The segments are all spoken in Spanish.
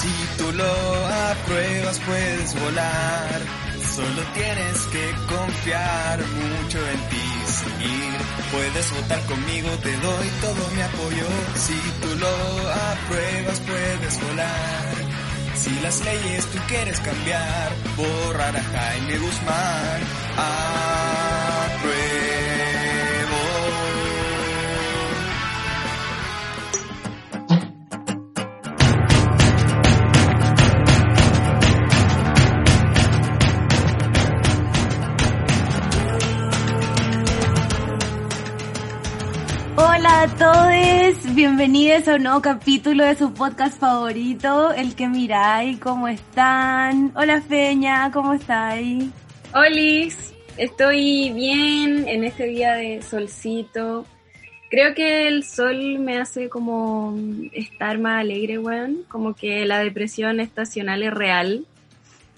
Si tú lo apruebas puedes volar, solo tienes que confiar mucho en ti, seguir. Puedes votar conmigo, te doy todo mi apoyo. Si tú lo apruebas puedes volar. Si las leyes tú quieres cambiar, borrar a Jaime Guzmán. Hola a todos, bienvenidos a un nuevo capítulo de su podcast favorito, El que miráis, ¿cómo están? Hola Feña, ¿cómo estáis? Olis, estoy bien en este día de solcito. Creo que el sol me hace como estar más alegre, weón. Como que la depresión estacional es real.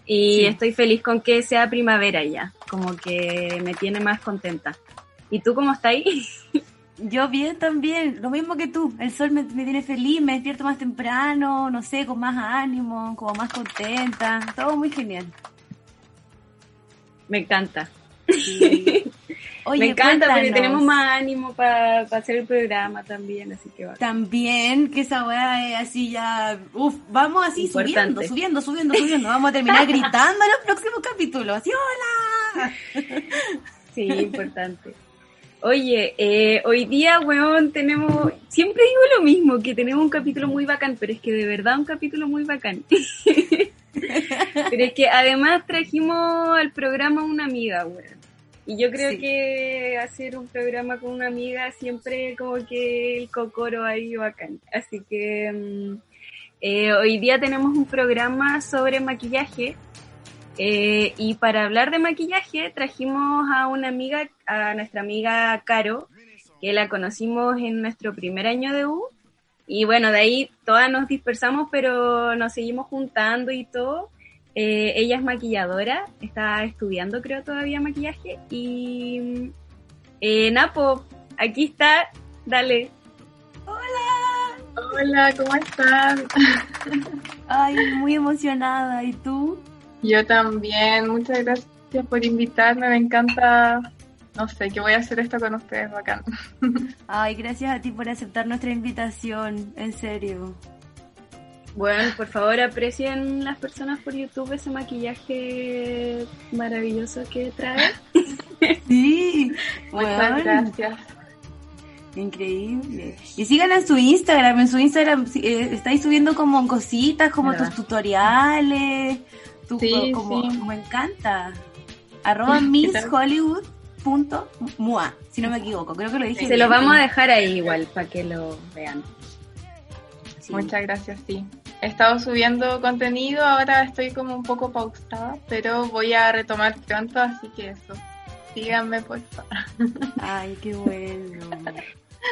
Y Sí. estoy feliz con que sea primavera ya. Como que me tiene más contenta. ¿Y tú cómo estás ahí? Yo bien también, lo mismo que tú, el sol me, me tiene feliz, me despierto más temprano, no sé, con más ánimo, como más contenta, todo muy genial. me encanta. Oye, me encanta porque tenemos más ánimo para hacer el programa también, así que va. También que esa weá es así ya, uff, vamos así Importante. subiendo, subiendo, subiendo, subiendo, vamos a terminar gritando en los próximos capítulos, así, hola. Sí, importante. Oye, eh, hoy día, weón, tenemos, siempre digo lo mismo, que tenemos un capítulo muy bacán, pero es que de verdad un capítulo muy bacán. pero es que además trajimos al programa una amiga, weón. Y yo creo Sí. que hacer un programa con una amiga siempre como que el cocoro ahí bacán. Así que mm, eh, hoy día tenemos un programa sobre maquillaje eh, y para hablar de maquillaje trajimos a una amiga, a nuestra amiga Caro, que la conocimos en nuestro primer año de U. Y bueno, de ahí todas nos dispersamos, pero nos seguimos juntando y todo. Eh, ella es maquilladora, está estudiando creo todavía maquillaje. Y eh, Napo, aquí está, dale. Hola, ¿cómo están? Ay, muy emocionada, ¿y tú? Yo también, muchas gracias por invitarme, me encanta, no sé, que voy a hacer esto con ustedes, bacán. Ay, gracias a ti por aceptar nuestra invitación, en serio. Bueno, por favor aprecien las personas por YouTube ese maquillaje maravilloso que trae. Sí, Muchas gracias. Increíble. Y síganla en su Instagram, en su Instagram sí, eh, estáis subiendo como cositas, como ¿Verdad? tus tutoriales, tu, Sí, como, sí. me encanta. Arroba misshollywood.mua, si no me equivoco, creo que lo dije Se bien. los vamos a dejar ahí igual para que lo vean. Sí. Muchas gracias, sí. He estado subiendo contenido, ahora estoy como un poco pausada, pero voy a retomar pronto, así que eso. Síganme, por favor. Ay, qué bueno.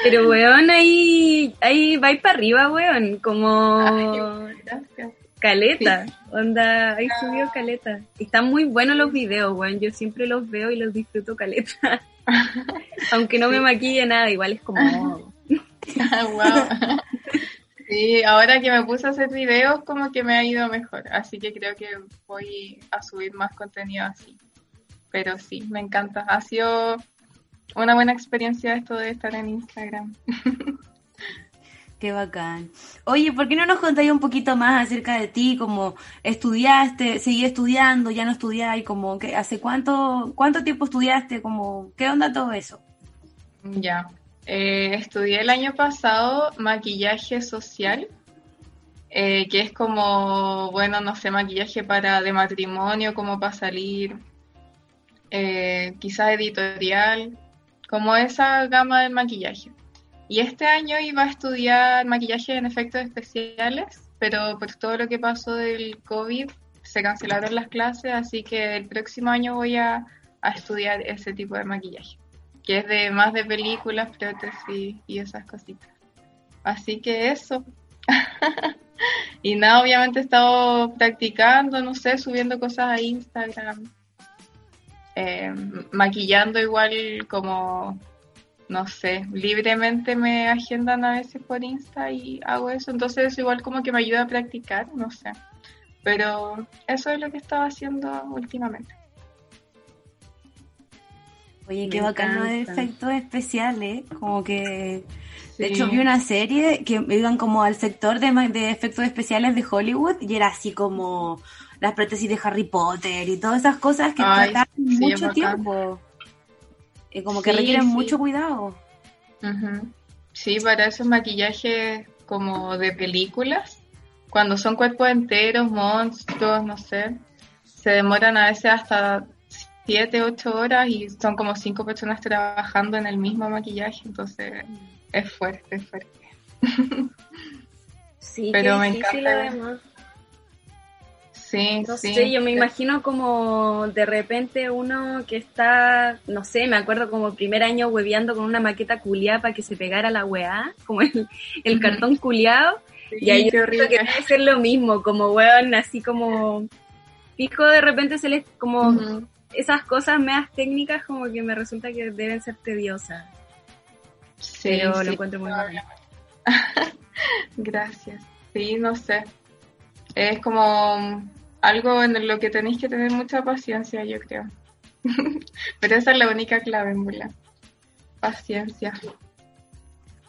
Pero weón, ahí, ahí va para arriba, weón, como Ay, gracias. Caleta, onda, ahí subió caleta. Están muy buenos los videos, weón, yo siempre los veo y los disfruto caleta. Aunque no me maquille nada, igual es como... wow. Sí, ahora que me puse a hacer videos, como que me ha ido mejor. Así que creo que voy a subir más contenido así. Pero sí, me encanta. Ha sido una buena experiencia esto de estar en Instagram. Qué bacán. Oye, ¿por qué no nos contáis un poquito más acerca de ti? Como estudiaste, seguí estudiando, ya no estudiáis, como que hace cuánto, cuánto tiempo estudiaste, como, ¿qué onda todo eso? Ya. Eh, estudié el año pasado maquillaje social, eh, que es como, bueno, no sé, maquillaje para de matrimonio, como para salir, eh, quizás editorial, como esa gama de maquillaje. Y este año iba a estudiar maquillaje en efectos especiales, pero por todo lo que pasó del COVID se cancelaron las clases, así que el próximo año voy a, a estudiar ese tipo de maquillaje, que es de más de películas, prótesis y esas cositas. Así que eso. y nada, obviamente he estado practicando, no sé, subiendo cosas a Instagram, eh, maquillando igual como, no sé, libremente me agendan a veces por Insta y hago eso, entonces igual como que me ayuda a practicar, no sé. Pero eso es lo que estaba haciendo últimamente. Oye, qué bacano de efectos especiales, como que... De hecho, vi una serie que iban como al sector de, de efectos especiales de Hollywood y era así como las prótesis de Harry Potter y todas esas cosas que Ay, tratan sí, mucho tiempo. Y como que Sí, requieren sí. mucho cuidado. Sí, para esos maquillajes como de películas, cuando son cuerpos enteros, monstruos, no sé, se demoran a veces hasta 7, 8 horas y son como 5 personas trabajando en el mismo maquillaje, entonces es fuerte, es fuerte. Sí, Pero me encanta. Sí, No sí. sé, yo me imagino como de repente uno que está, no sé, me acuerdo como primer año hueveando con una maqueta culiada para que se pegara la weá, como el, cartón culiado. Sí, Y ahí yo creo que debe ser lo mismo, como weón, así como fijo de repente se les como esas cosas meas técnicas como que me resulta que deben ser tediosas. Sí, pero sí. lo encuentro muy bueno. Gracias. Sí, no sé. Es como algo en lo que tenéis que tener mucha paciencia, yo creo. Pero esa es la única clave, verdad. Paciencia.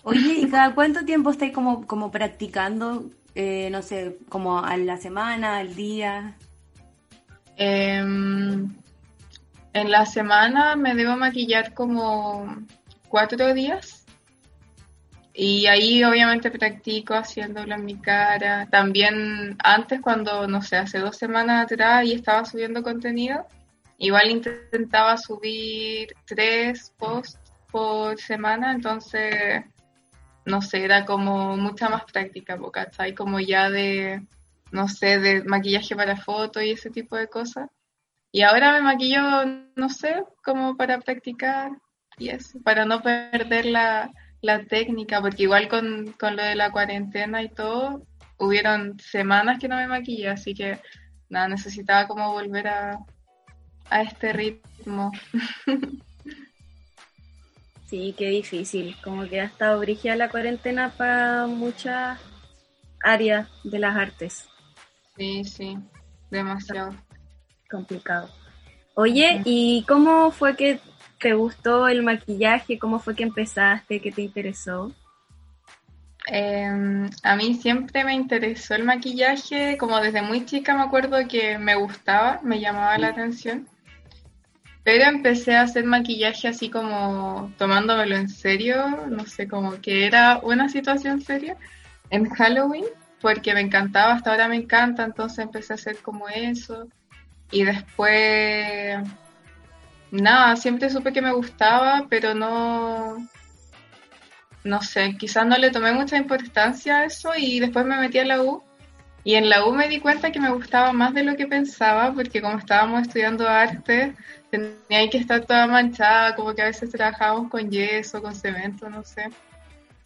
Oye, ¿y cada cuánto tiempo estáis como, como practicando? Eh, no sé, como a la semana, al día. Em, en la semana me debo maquillar como cuatro días. Y ahí obviamente practico haciéndolo en mi cara. También antes cuando, no sé, hace dos semanas atrás y estaba subiendo contenido, igual intentaba subir tres posts por semana, entonces, no sé, era como mucha más práctica, ¿cachai? Como ya de, no sé, de maquillaje para fotos y ese tipo de cosas. Y ahora me maquillo, no sé, como para practicar y eso, para no perder la, la técnica, porque igual con, con lo de la cuarentena y todo, hubieron semanas que no me maquillé, así que nada, necesitaba como volver a, a este ritmo. Sí, qué difícil. Como que ha estado brígida la cuarentena para muchas áreas de las artes. Sí, sí, demasiado. Complicado. Oye. ¿y cómo fue que te gustó el maquillaje? ¿Cómo fue que empezaste? ¿Qué te interesó? Eh, a mí siempre me interesó el maquillaje, como desde muy chica me acuerdo que me gustaba, me llamaba la atención, pero empecé a hacer maquillaje así como tomándomelo en serio, no sé, como que era una situación seria en Halloween, porque me encantaba, hasta ahora me encanta, entonces empecé a hacer como eso, y después, nada, siempre supe que me gustaba, pero no, no sé, quizás no le tomé mucha importancia a eso y después me metí a la U y en la U me di cuenta que me gustaba más de lo que pensaba porque como estábamos estudiando arte tenía que estar toda manchada, como que a veces trabajábamos con yeso, con cemento, no sé.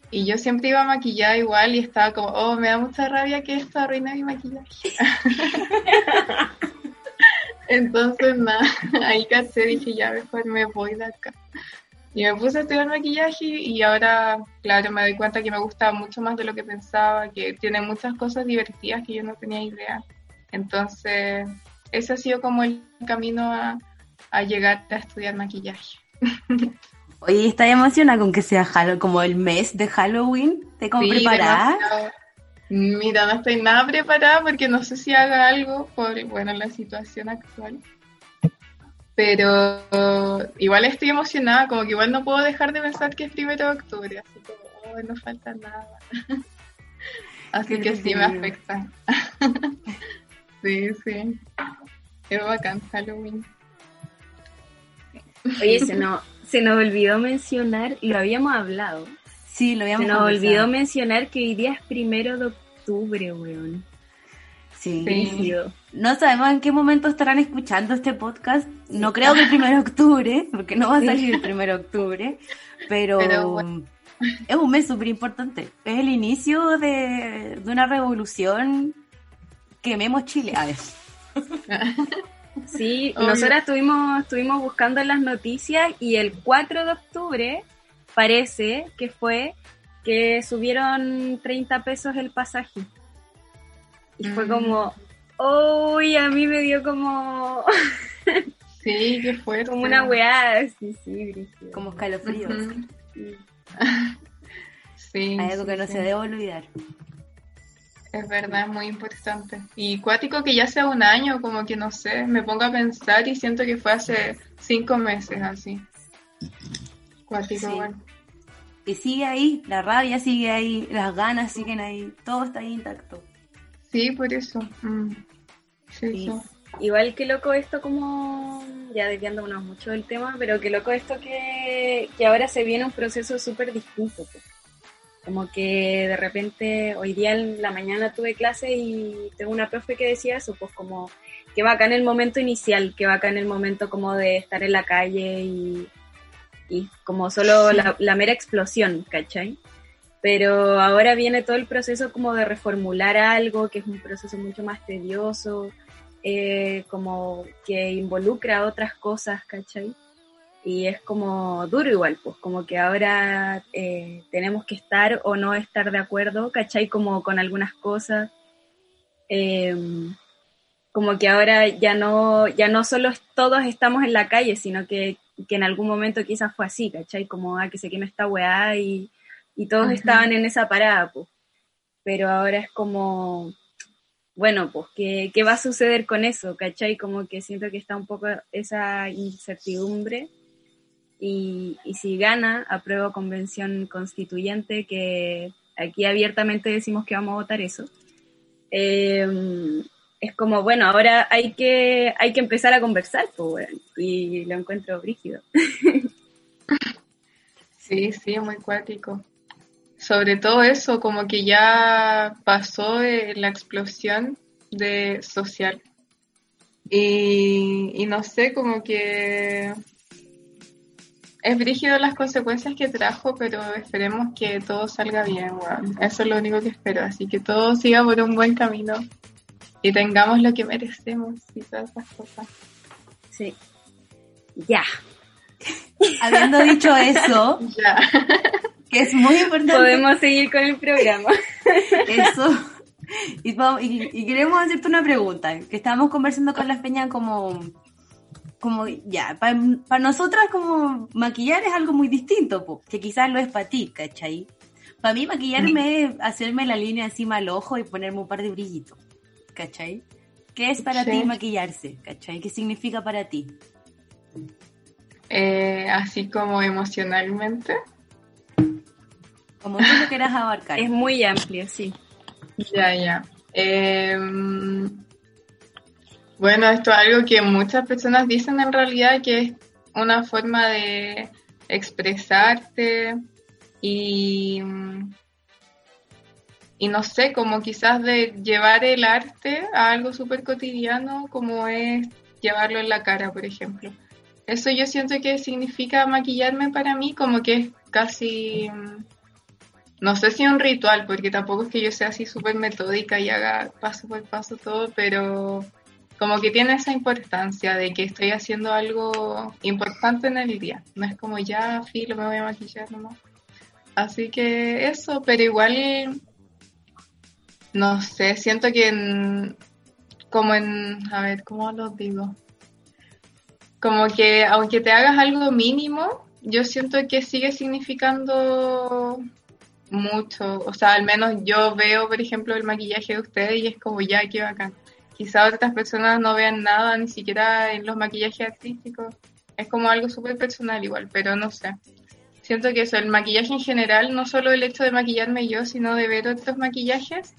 Y yo siempre iba maquillada igual y estaba como, oh, me da mucha rabia que esto arruine mi maquillaje. Entonces, nada, ahí caché, dije, ya mejor me voy de acá. Y me puse a estudiar maquillaje y ahora, claro, me doy cuenta que me gusta mucho más de lo que pensaba, que tiene muchas cosas divertidas que yo no tenía idea. Entonces, ese ha sido como el camino a, a llegar a estudiar maquillaje. Oye, ¿estás emocionada con que sea como el mes de Halloween? ¿Te como Sí, demasiado. Mira, no estoy nada preparada porque no sé si haga algo por, bueno, la situación actual. Pero igual estoy emocionada, como que igual no puedo dejar de pensar que es primero de octubre, así como, oh, no falta nada. así Qué que sí me afecta. sí, sí. Es bacán Halloween. Oye, se nos, se nos olvidó mencionar, lo habíamos hablado, Sí, lo habíamos se nos conversado. olvidó mencionar que hoy día es primero de octubre, weón. Sí. Brígido. No sabemos en qué momento estarán escuchando este podcast. No creo que el 1 de octubre, porque no va a salir el 1 de octubre, pero, Pero bueno. es un mes súper importante. Es el inicio de, de una revolución. Quememos Chile. A ver. Sí, Obvio. nosotras estuvimos, estuvimos buscando en las noticias y el 4 de octubre parece que fue que subieron 30 pesos el pasaje. Y fue Mm. como, uy, a mí me dio como, Sí, qué fuerte. como una weá. Sí, sí, brígido. Como escalofríos. Sí. Sí, Hay algo sí, que no sí. se debe olvidar. Es verdad, es muy importante. Y cuático que ya sea un año, como que no sé, me pongo a pensar y siento que fue hace cinco meses así. Cuático, Sí. bueno. Y sigue ahí, la rabia sigue ahí, las ganas siguen ahí, todo está ahí intacto. Sí, por eso. Mm. Sí, Sí. Igual que loco esto como, ya desviándonos mucho del tema, pero que loco esto que, que ahora se viene un proceso súper distinto. pues. Como que de repente hoy día en la mañana tuve clase y tengo una profe que decía eso, pues como que va acá en el momento inicial, que va acá en el momento como de estar en la calle y, y como solo la, la mera explosión, ¿cachai? Pero ahora viene todo el proceso como de reformular algo, que es un proceso mucho más tedioso, eh, como que involucra otras cosas, ¿cachai? Y es como duro igual, pues como que ahora eh, tenemos que estar o no estar de acuerdo, ¿cachai? Como con algunas cosas. Eh, como que ahora ya no, ya no solo todos estamos en la calle, sino que, que en algún momento quizás fue así, ¿cachai? Como, ah, que se queme esta weá y, y todos estaban en esa parada, pues. Pero ahora es como, bueno, pues, ¿qué, ¿qué va a suceder con eso? ¿Cachai? Como que siento que está un poco esa incertidumbre. Y, y si gana, apruebo convención constituyente, que aquí abiertamente decimos que vamos a votar eso. eh, es como, bueno, ahora hay que, hay que empezar a conversar, pues, weón, y lo encuentro brígido. Sí, sí, muy cuático. Sobre todo eso, como que ya pasó eh, la explosión de social. Y, y no sé, como que es brígido las consecuencias que trajo, pero esperemos que todo salga bien, weón. Eso es lo único que espero. Así que todo siga por un buen camino y tengamos lo que merecemos y todas esas cosas. Sí. Ya. Habiendo dicho eso, Ya. que es muy importante Podemos seguir con el programa. eso, y, y- y queremos hacerte una pregunta, que estábamos conversando con las peñas como, como ya, para nosotras como maquillar es algo muy distinto, po, que quizás lo es para ti, ¿cachai? Para mí maquillarme es hacerme la línea encima al ojo y ponerme un par de brillitos, ¿cachai? ¿Qué es para Sí. ti maquillarse, ¿cachai? ¿Qué significa para ti? Eh, así como emocionalmente. Como tú lo quieras abarcar. Es muy amplio, sí. Ya, ya. Em, bueno, esto es algo que muchas personas dicen en realidad que es una forma de expresarte y, y no sé, como quizás de llevar el arte a algo súper cotidiano como es llevarlo en la cara, por ejemplo. Eso yo siento que significa maquillarme para mí, como que es casi... mm, no sé si un ritual, porque tampoco es que yo sea así súper metódica y haga paso por paso todo, pero como que tiene esa importancia de que estoy haciendo algo importante en el día. No es como ya, filo, me voy a maquillar nomás. Así que eso, pero igual, no sé, siento que en, como en, a ver, ¿cómo lo digo? Como que aunque te hagas algo mínimo, yo siento que sigue significando mucho. O sea, al menos yo veo, por ejemplo, el maquillaje de ustedes y es como ya, qué bacán. Quizá otras personas no vean nada, ni siquiera en los maquillajes artísticos. Es como algo súper personal igual, pero no sé. Siento que eso, el maquillaje en general, no solo el hecho de maquillarme yo, sino de ver otros maquillajes,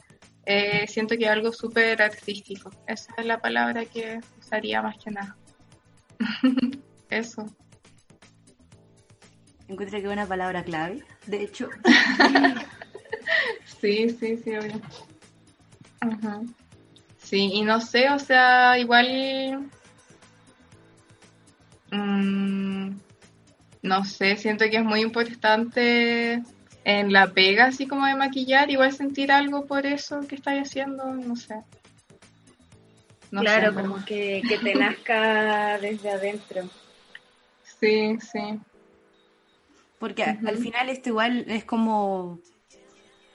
eh, siento que es algo súper artístico. Esa es la palabra que usaría más que nada. eso. Encuentro que es una palabra clave. De hecho, Sí, sí, sí, obvio. Ajá. Sí, y no sé, o sea, igual. mm, no sé, siento que es muy importante en la pega, así como de maquillar, igual sentir algo por eso que estáis haciendo, no sé. No sé, claro, como que, que te nazca desde adentro. Sí, sí. porque al final esto igual es como...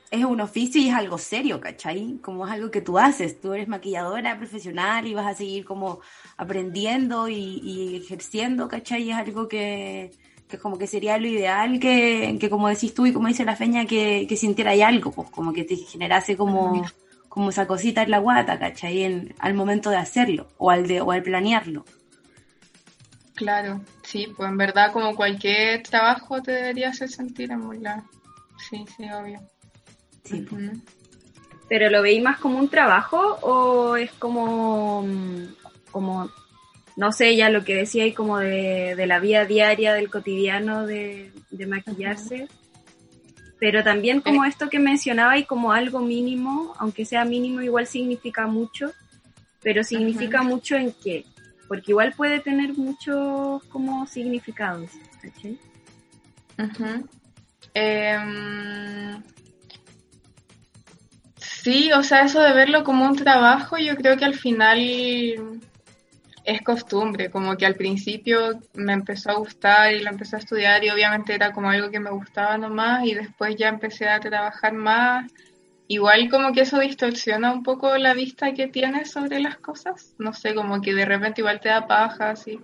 Es un oficio y es algo serio, ¿cachai? Como es algo que tú haces. Tú eres maquilladora profesional y vas a seguir como aprendiendo y, y ejerciendo, ¿cachai? Es algo que, que como que sería lo ideal que, que como decís tú y como dice la feña, que, que sintiera ahí algo, pues como que te generase como, como esa cosita en la guata, ¿cachai? En, al momento de hacerlo o al, de, o al planearlo. Claro, sí, pues en verdad como cualquier trabajo te debería hacer sentir en verdad. Sí, sí, obvio. Sí, pues. ¿Pero lo veis más como un trabajo o es como, mm, como no sé, ya lo que decía ahí como de, de la vida diaria, del cotidiano de, de maquillarse? Pero también como esto que mencionaba y como algo mínimo, aunque sea mínimo igual significa mucho, pero significa mucho en qué, porque igual puede tener muchos como significados. Ujú. Em, sí, o sea, eso de verlo como un trabajo, yo creo que al final es costumbre, como que al principio me empezó a gustar y lo empecé a estudiar y obviamente era como algo que me gustaba nomás y después ya empecé a trabajar más. Igual como que eso distorsiona un poco la vista que tienes sobre las cosas, no sé, como que de repente igual te da paja, así.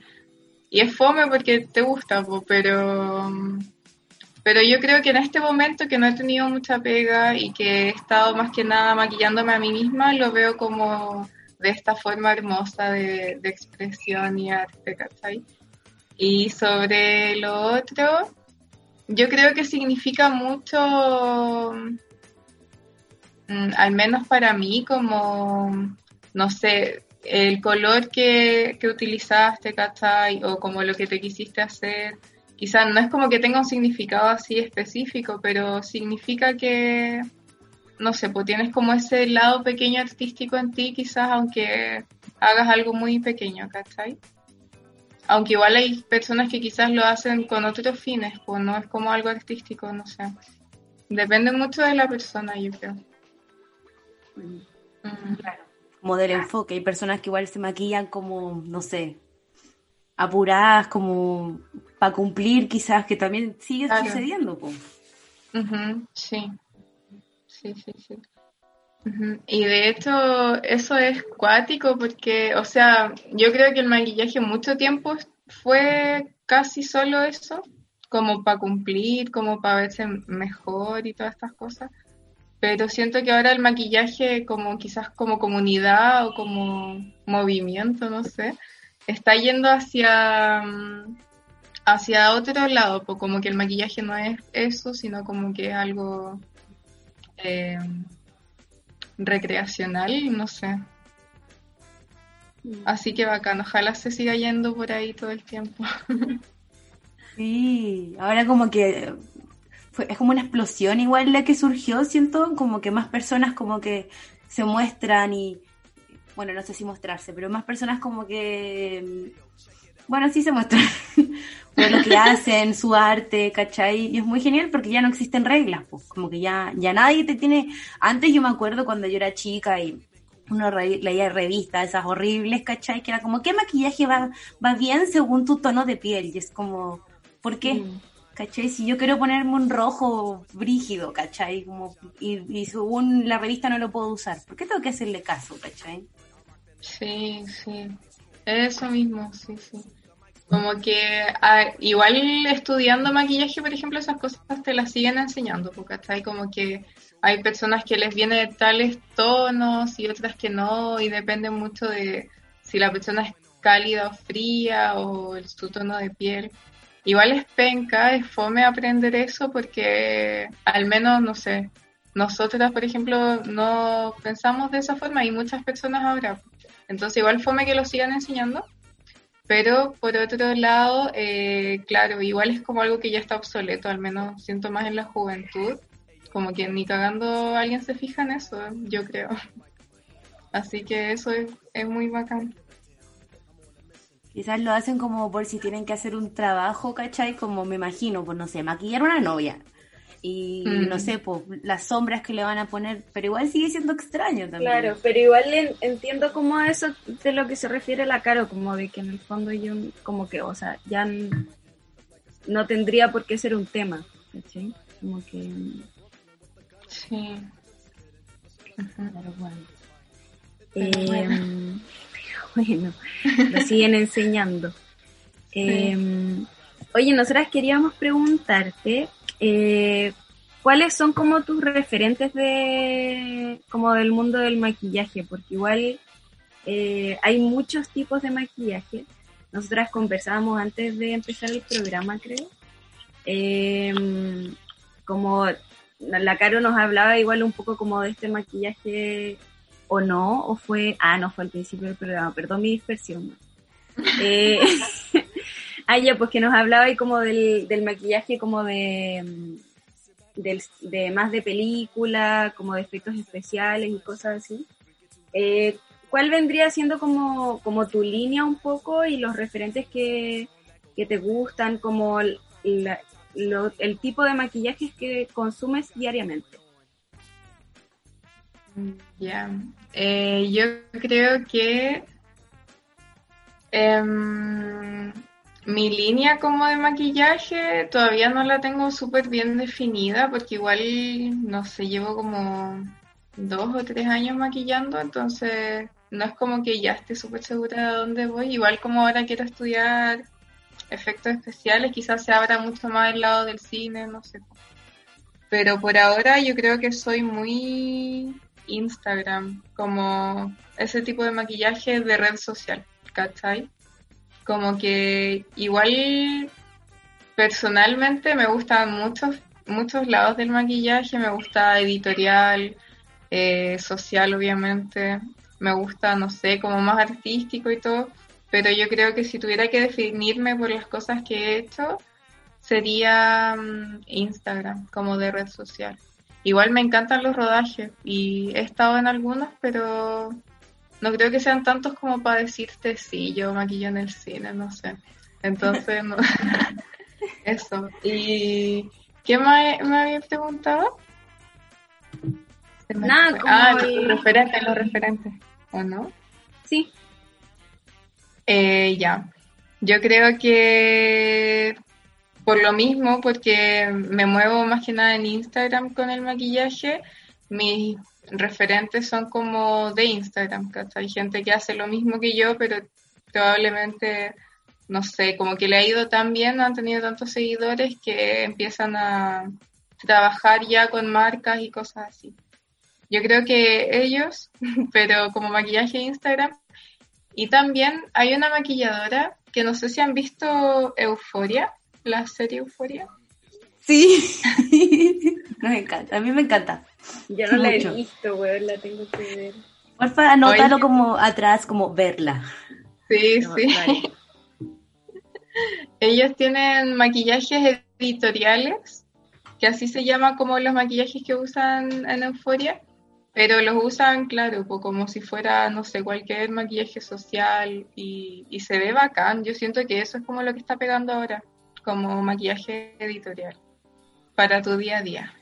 Y es fome porque te gusta, pero... Pero yo creo que en este momento que no he tenido mucha pega y que he estado más que nada maquillándome a mí misma, lo veo como de esta forma hermosa de, de expresión y arte, ¿cachai? Y sobre lo otro, yo creo que significa mucho, mm, al menos para mí, como, no sé, el color que, que utilizaste, ¿cachai? O como lo que te quisiste hacer quizás no es como que tenga un significado así específico, pero significa que, no sé, pues tienes como ese lado pequeño artístico en ti, quizás aunque hagas algo muy pequeño, ¿cachai? Aunque igual hay personas que quizás lo hacen con otros fines, pues no es como algo artístico, no sé. Depende mucho de la persona, yo creo. Mm. como del enfoque. Hay personas que igual se maquillan como, no sé, apuradas, como para cumplir, quizás, que también sigue Claro. sucediendo. Ujú, sí, sí, sí, sí. Y de hecho eso es cuático porque, o sea, yo creo que el maquillaje mucho tiempo fue casi solo eso, como para cumplir, como para verse mejor y todas estas cosas. Pero siento que ahora el maquillaje como quizás como comunidad o como movimiento, no sé, está yendo hacia, mm, hacia otro lado, como que el maquillaje no es eso, sino como que es algo eh, recreacional, no sé. Así que bacán, ojalá se siga yendo por ahí todo el tiempo. Sí, ahora como que fue, es como una explosión igual la que surgió, siento, como que más personas como que se muestran y, bueno, no sé si mostrarse, pero más personas como que, bueno, sí se muestran por lo que hacen, su arte, ¿cachai? Y es muy genial porque ya no existen reglas, pues, como que ya, ya nadie te tiene, antes yo me acuerdo cuando yo era chica y uno re- leía revistas, esas horribles, ¿cachai? Que era como, ¿qué maquillaje va, va bien según tu tono de piel? Y es como, ¿por qué? Mm. ¿Cachai? Si yo quiero ponerme un rojo brígido, ¿cachai? Como, y, y según la revista no lo puedo usar, ¿por qué tengo que hacerle caso, ¿cachai? Sí, sí. Eso mismo, sí, sí. Como que ah, igual estudiando maquillaje, por ejemplo, esas cosas te las siguen enseñando, porque ¿cachai? Como que hay personas que les viene de tales tonos y otras que no, y depende mucho de si la persona es cálida o fría o su tono de piel. Igual es penca, es fome aprender eso porque al menos, no sé, nosotras, por ejemplo, no pensamos de esa forma y muchas personas ahora. Entonces igual fome que lo sigan enseñando. Pero por otro lado, eh, claro, igual es como algo que ya está obsoleto, al menos siento más en la juventud, como que ni cagando alguien se fija en eso, yo creo. Así que eso es, es muy bacán. Quizás lo hacen como por si tienen que hacer un trabajo, ¿cachai? Como me imagino, pues no sé, maquillar una novia. Y Mm. no sé, pues las sombras que le van a poner, pero igual sigue siendo extraño también. Claro, pero igual en- entiendo como a eso de lo que se refiere la Caro, como de que en el fondo yo como que, o sea, ya no tendría por qué ser un tema, ¿cachai? Como que, Sí. Claro, bueno. Pero Eh, bueno, lo siguen enseñando. Eh, oye, nosotras queríamos preguntarte eh, cuáles son como tus referentes de como del mundo del maquillaje, porque igual eh, hay muchos tipos de maquillaje. Nosotras conversábamos antes de empezar el programa, creo. Eh, como la Caro nos hablaba igual un poco como de este maquillaje o no, o fue, ah, no, fue al principio del programa, perdón mi dispersión. Eh, ah, ya, pues que nos hablaba ahí como del, del maquillaje como de, mm, del, de más de película, como de efectos especiales y cosas así. Eh, ¿Cuál vendría siendo como, como tu línea un poco y los referentes que, que te gustan, como la- el tipo de maquillajes que consumes diariamente? Ya. Eh, yo creo que em, mi línea como de maquillaje todavía no la tengo súper bien definida porque igual, no sé, llevo como dos o tres años maquillando, entonces no es como que ya esté súper segura de dónde voy. Igual como ahora quiero estudiar efectos especiales, quizás se abra mucho más el lado del cine, no sé. Pero por ahora yo creo que soy muy Instagram, como ese tipo de maquillaje de red social, ¿cachai? Como que igual personalmente me gustan muchos, muchos lados del maquillaje, me gusta editorial, eh, social obviamente, me gusta, no sé, como más artístico y todo, pero yo creo que si tuviera que definirme por las cosas que he hecho, sería mm, Instagram como de red social. Igual me encantan los rodajes y he estado en algunos, pero no creo que sean tantos como para decirte sí, yo maquillo en el cine, no sé. Entonces, no. eso. ¿Y qué más me había preguntado? Me Nada, fue. como ah, el- los referentes, los referentes, ¿o no? Sí. Eh, ya. Yo creo que por lo mismo, porque me muevo más que nada en Instagram con el maquillaje, mis referentes son como de Instagram, Hay gente que hace lo mismo que yo, pero probablemente, no sé, como que le ha ido tan bien, no han tenido tantos seguidores que empiezan a trabajar ya con marcas y cosas así. Yo creo que ellos, pero como maquillaje de Instagram, y también hay una maquilladora que no sé si han visto Euforia, la serie Euforia. Sí, nos encanta, a mí me encanta. Yo no la he visto, weón, la tengo que ver. Porfa, anótalo Oye. como atrás, como verla. Sí, No, sí. vale. Ellos tienen maquillajes editoriales, que así se llama como los maquillajes que usan en Euforia, pero los usan, claro, pues como si fuera, no sé, cualquier maquillaje social y, y se ve bacán. Yo siento que eso es como lo que está pegando ahora, como maquillaje editorial para tu día a día.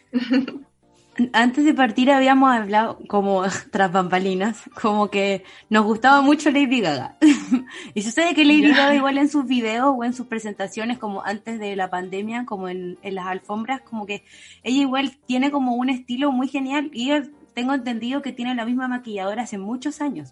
Antes de partir habíamos hablado como tras bambalinas, como que nos gustaba mucho Lady Gaga. y sucede que Lady. Gaga igual en sus videos o en sus presentaciones, como antes de la pandemia, como en, en las alfombras, como que ella igual tiene como un estilo muy genial y tengo entendido que tiene la misma maquilladora hace muchos años.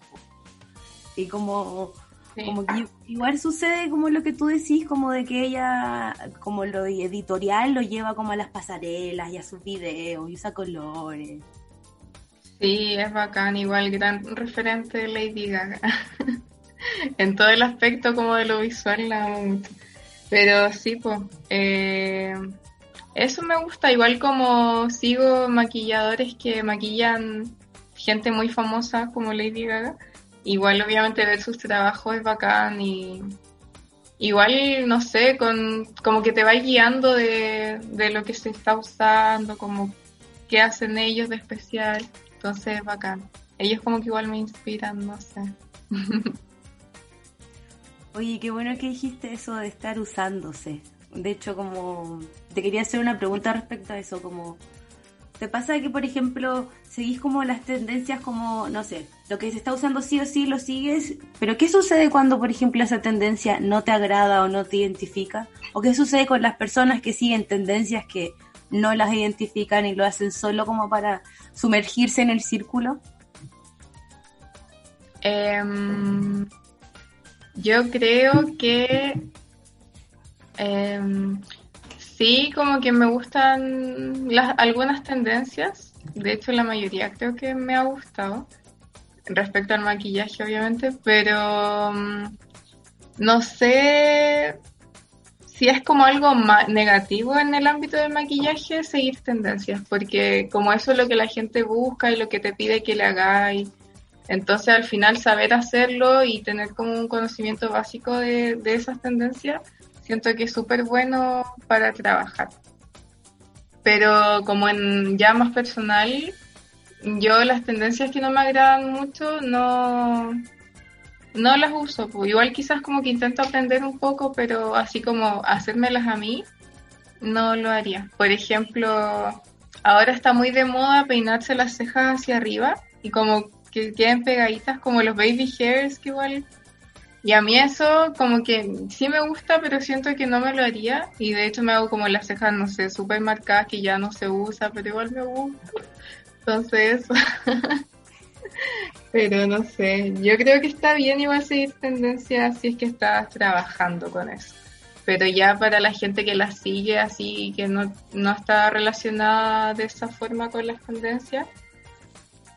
Y como Sí. como que igual sucede como lo que tú decís, como de que ella, como lo editorial, lo lleva como a las pasarelas y a sus videos y usa colores. Sí, es bacán, igual gran referente de Lady Gaga. en todo el aspecto como de lo visual la amo mucho. Pero sí, pues, eh, eso me gusta, igual como sigo maquilladores que maquillan gente muy famosa como Lady Gaga, igual obviamente ver sus trabajos es bacán y, igual, no sé, con, como que te va guiando de, de lo que se está usando, como qué hacen ellos de especial. Entonces, bacán. Ellos como que igual me inspiran, no sé. Oye, qué bueno que dijiste eso de estar usándose. De hecho, como te quería hacer una pregunta respecto a eso, como ¿te pasa que, por ejemplo, seguís como las tendencias como, no sé, lo que se está usando sí o sí lo sigues, pero ¿qué sucede cuando, por ejemplo, esa tendencia no te agrada o no te identifica? ¿O qué sucede con las personas que siguen tendencias que no las identifican y lo hacen solo como para sumergirse en el círculo? Em, yo creo que em, sí, como que me gustan las, algunas tendencias. De hecho, la mayoría creo que me ha gustado. Respecto al maquillaje, obviamente, pero mm, no sé si es como algo negativo en el ámbito del maquillaje, seguir tendencias, porque como eso es lo que la gente busca y lo que te pide que le hagáis entonces al final saber hacerlo y tener como un conocimiento básico de, esas tendencias, siento que es súper bueno para trabajar. Pero como en ya más personal, yo las tendencias que no me agradan mucho no, no las uso. Pues igual quizás como que intento aprender un poco, pero así como hacérmelas a mí, no lo haría. Por ejemplo, ahora está muy de moda peinarse las cejas hacia arriba y como que queden pegaditas como los baby hairs que igual y a mí eso como que sí me gusta, pero siento que no me lo haría. Y de hecho me hago como las cejas, no sé, súper marcadas que ya no se usa, pero igual me gusta. Entonces, pero no sé, yo creo que está bien igual seguir tendencias si es que estás trabajando con eso. Pero ya para la gente que las sigue así, que no, no está relacionada de esa forma con las tendencias,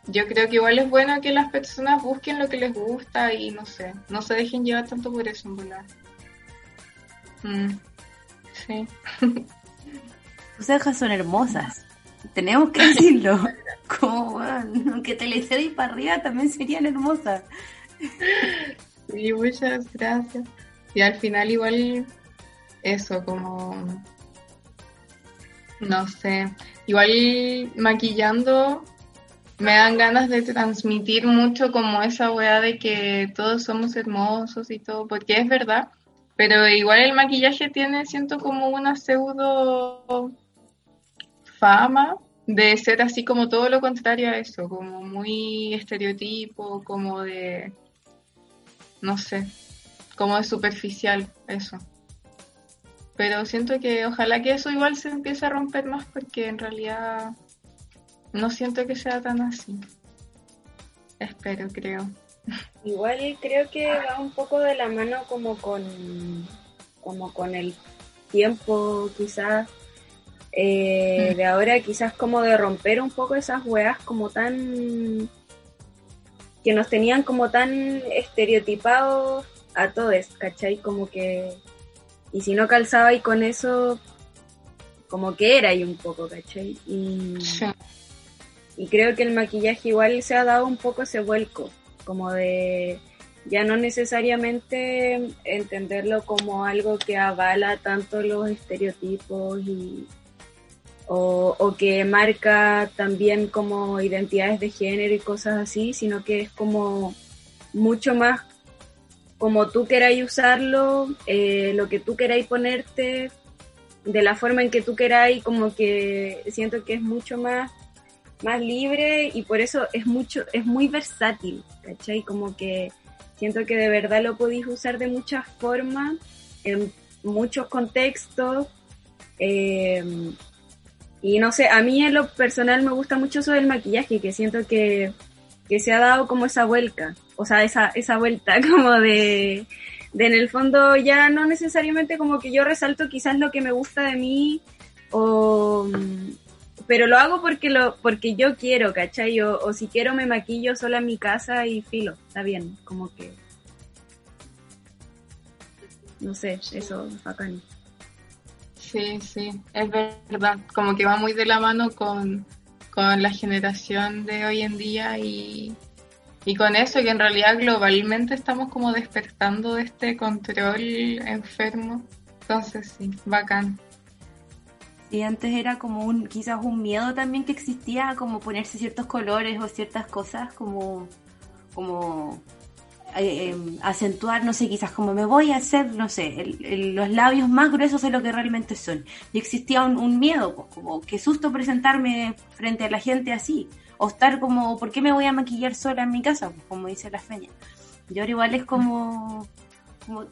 yo creo que igual es bueno que las personas busquen lo que les gusta y no sé, no se dejen llevar tanto por eso en volar. Mm, sí. Tus cejas son hermosas. Tenemos que decirlo. Como, aunque te le y para arriba también serían hermosas. Sí, muchas gracias. Y al final igual eso, como no sé, igual maquillando me dan ganas de transmitir mucho como esa weá de que todos somos hermosos y todo, porque es verdad, pero igual el maquillaje tiene, siento como una pseudo fama de ser así como todo lo contrario a eso, como muy estereotipo, como de, no sé, como de superficial eso. Pero siento que ojalá que eso igual se empiece a romper más porque en realidad no siento que sea tan así. Espero, creo. Igual creo que va un poco de la mano como con, como con el tiempo, quizás. Eh, mm. de ahora quizás como de romper un poco esas weas como tan que nos tenían como tan estereotipados a todos, ¿cachai? Como que y si no calzaba y con eso como que era ahí un poco, ¿cachai? Y, y creo que el maquillaje igual se ha dado un poco ese vuelco, como de ya no necesariamente entenderlo como algo que avala tanto los estereotipos y, o, que marca también como identidades de género y cosas así, sino que es como mucho más como tú queráis usarlo, eh, lo que tú queráis ponerte, de la forma en que tú queráis, como que siento que es mucho más más libre y por eso es mucho, es muy versátil, ¿cachai? Como que siento que de verdad lo podéis usar de muchas formas, en muchos contextos. Eh, y no sé, a mí en lo personal me gusta mucho eso del maquillaje, que siento que, que se ha dado como esa vuelta, o sea, esa, esa vuelta como de, de en el fondo ya no necesariamente como que yo resalto quizás lo que me gusta de mí o, pero lo hago porque lo porque yo quiero, ¿cachai? O, o si quiero me maquillo sola en mi casa y filo, está bien, como que... No sé, eso es bacán. Sí, sí, es verdad, como que va muy de la mano con, con la generación de hoy en día y, Y con eso que en realidad globalmente estamos como despertando de este control enfermo. Entonces sí, bacán. Y antes era como un, quizás un miedo también que existía, como ponerse ciertos colores o ciertas cosas, como, como eh, em, acentuar, no sé, quizás como me voy a hacer, no sé, el- los labios más gruesos de lo que realmente son. Y existía un, un miedo, pues, como qué susto presentarme frente a la gente así. O estar como, ¿por qué me voy a maquillar sola en mi casa? Pues, como dice la feña. Y ahora igual es como, como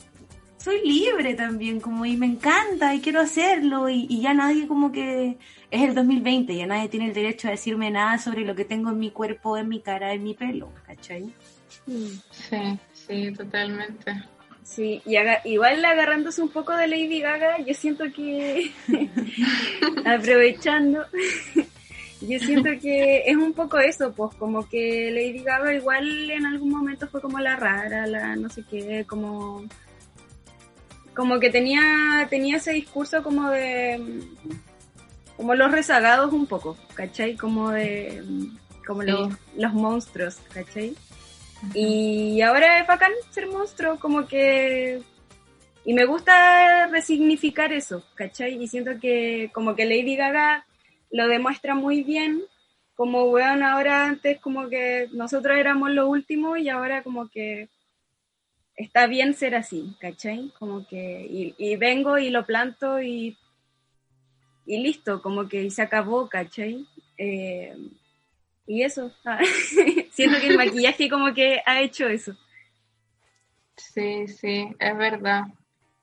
soy libre también, como y me encanta y quiero hacerlo y, y ya nadie como que es el 2020, ya nadie tiene el derecho a decirme nada sobre lo que tengo en mi cuerpo, en mi cara, en mi pelo, ¿cachai? Sí, sí, totalmente. Sí, y aga- igual agarrándose un poco de Lady Gaga, yo siento que, aprovechando, yo siento que es un poco eso, pues como que Lady Gaga igual en algún momento fue como la rara, la no sé qué, como, como que tenía, tenía ese discurso como de, como los rezagados un poco, ¿cachai? Como de, como los, los monstruos, ¿cachai? Y ahora es bacán ser monstruo, como que... Y me gusta resignificar eso, ¿cachai? Y siento que como que Lady Gaga lo demuestra muy bien, como weón ahora antes como que nosotros éramos lo último y ahora como que está bien ser así, ¿cachai? Como que... Y, y vengo y lo planto y... Y listo, como que se acabó, ¿cachai? Eh, y eso, ah, siento que el maquillaje como que ha hecho eso. Sí, sí, es verdad.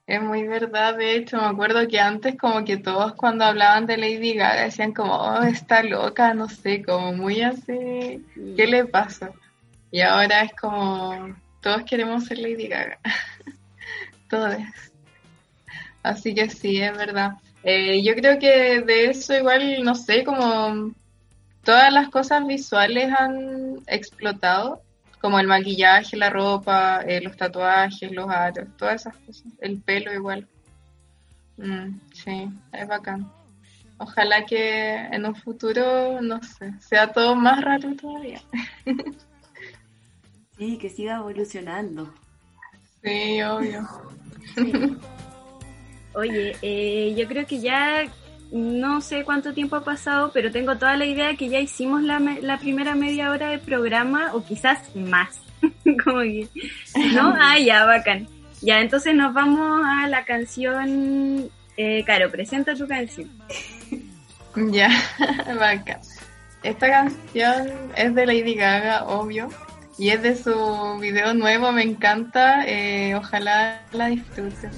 Es muy verdad, de hecho, me acuerdo que antes como que todos cuando hablaban de Lady Gaga decían como, oh, está loca, no sé, como muy así, ¿qué le pasa? Y ahora es como, todos queremos ser Lady Gaga, todos. Así que sí, es verdad. Eh, yo creo que de eso igual, no sé, como todas las cosas visuales han explotado como el maquillaje, la ropa, eh, los tatuajes, los aros, todas esas cosas. El pelo igual. Mm, sí, es bacán. Ojalá que en un futuro, no sé, sea todo más raro todavía. Sí, que siga evolucionando. Sí, obvio. Oye, eh, yo creo que ya no sé cuánto tiempo ha pasado, pero tengo toda la idea que ya hicimos la, me- la primera media hora de programa o quizás más. Como que, ¿no? Ah, ya, bacán. Ya, entonces nos vamos a la canción. Eh, Caro, presenta tu canción. Ya, bacán. Esta canción es de Lady Gaga, obvio, y es de su video nuevo, me encanta. eh, ojalá la disfrutes.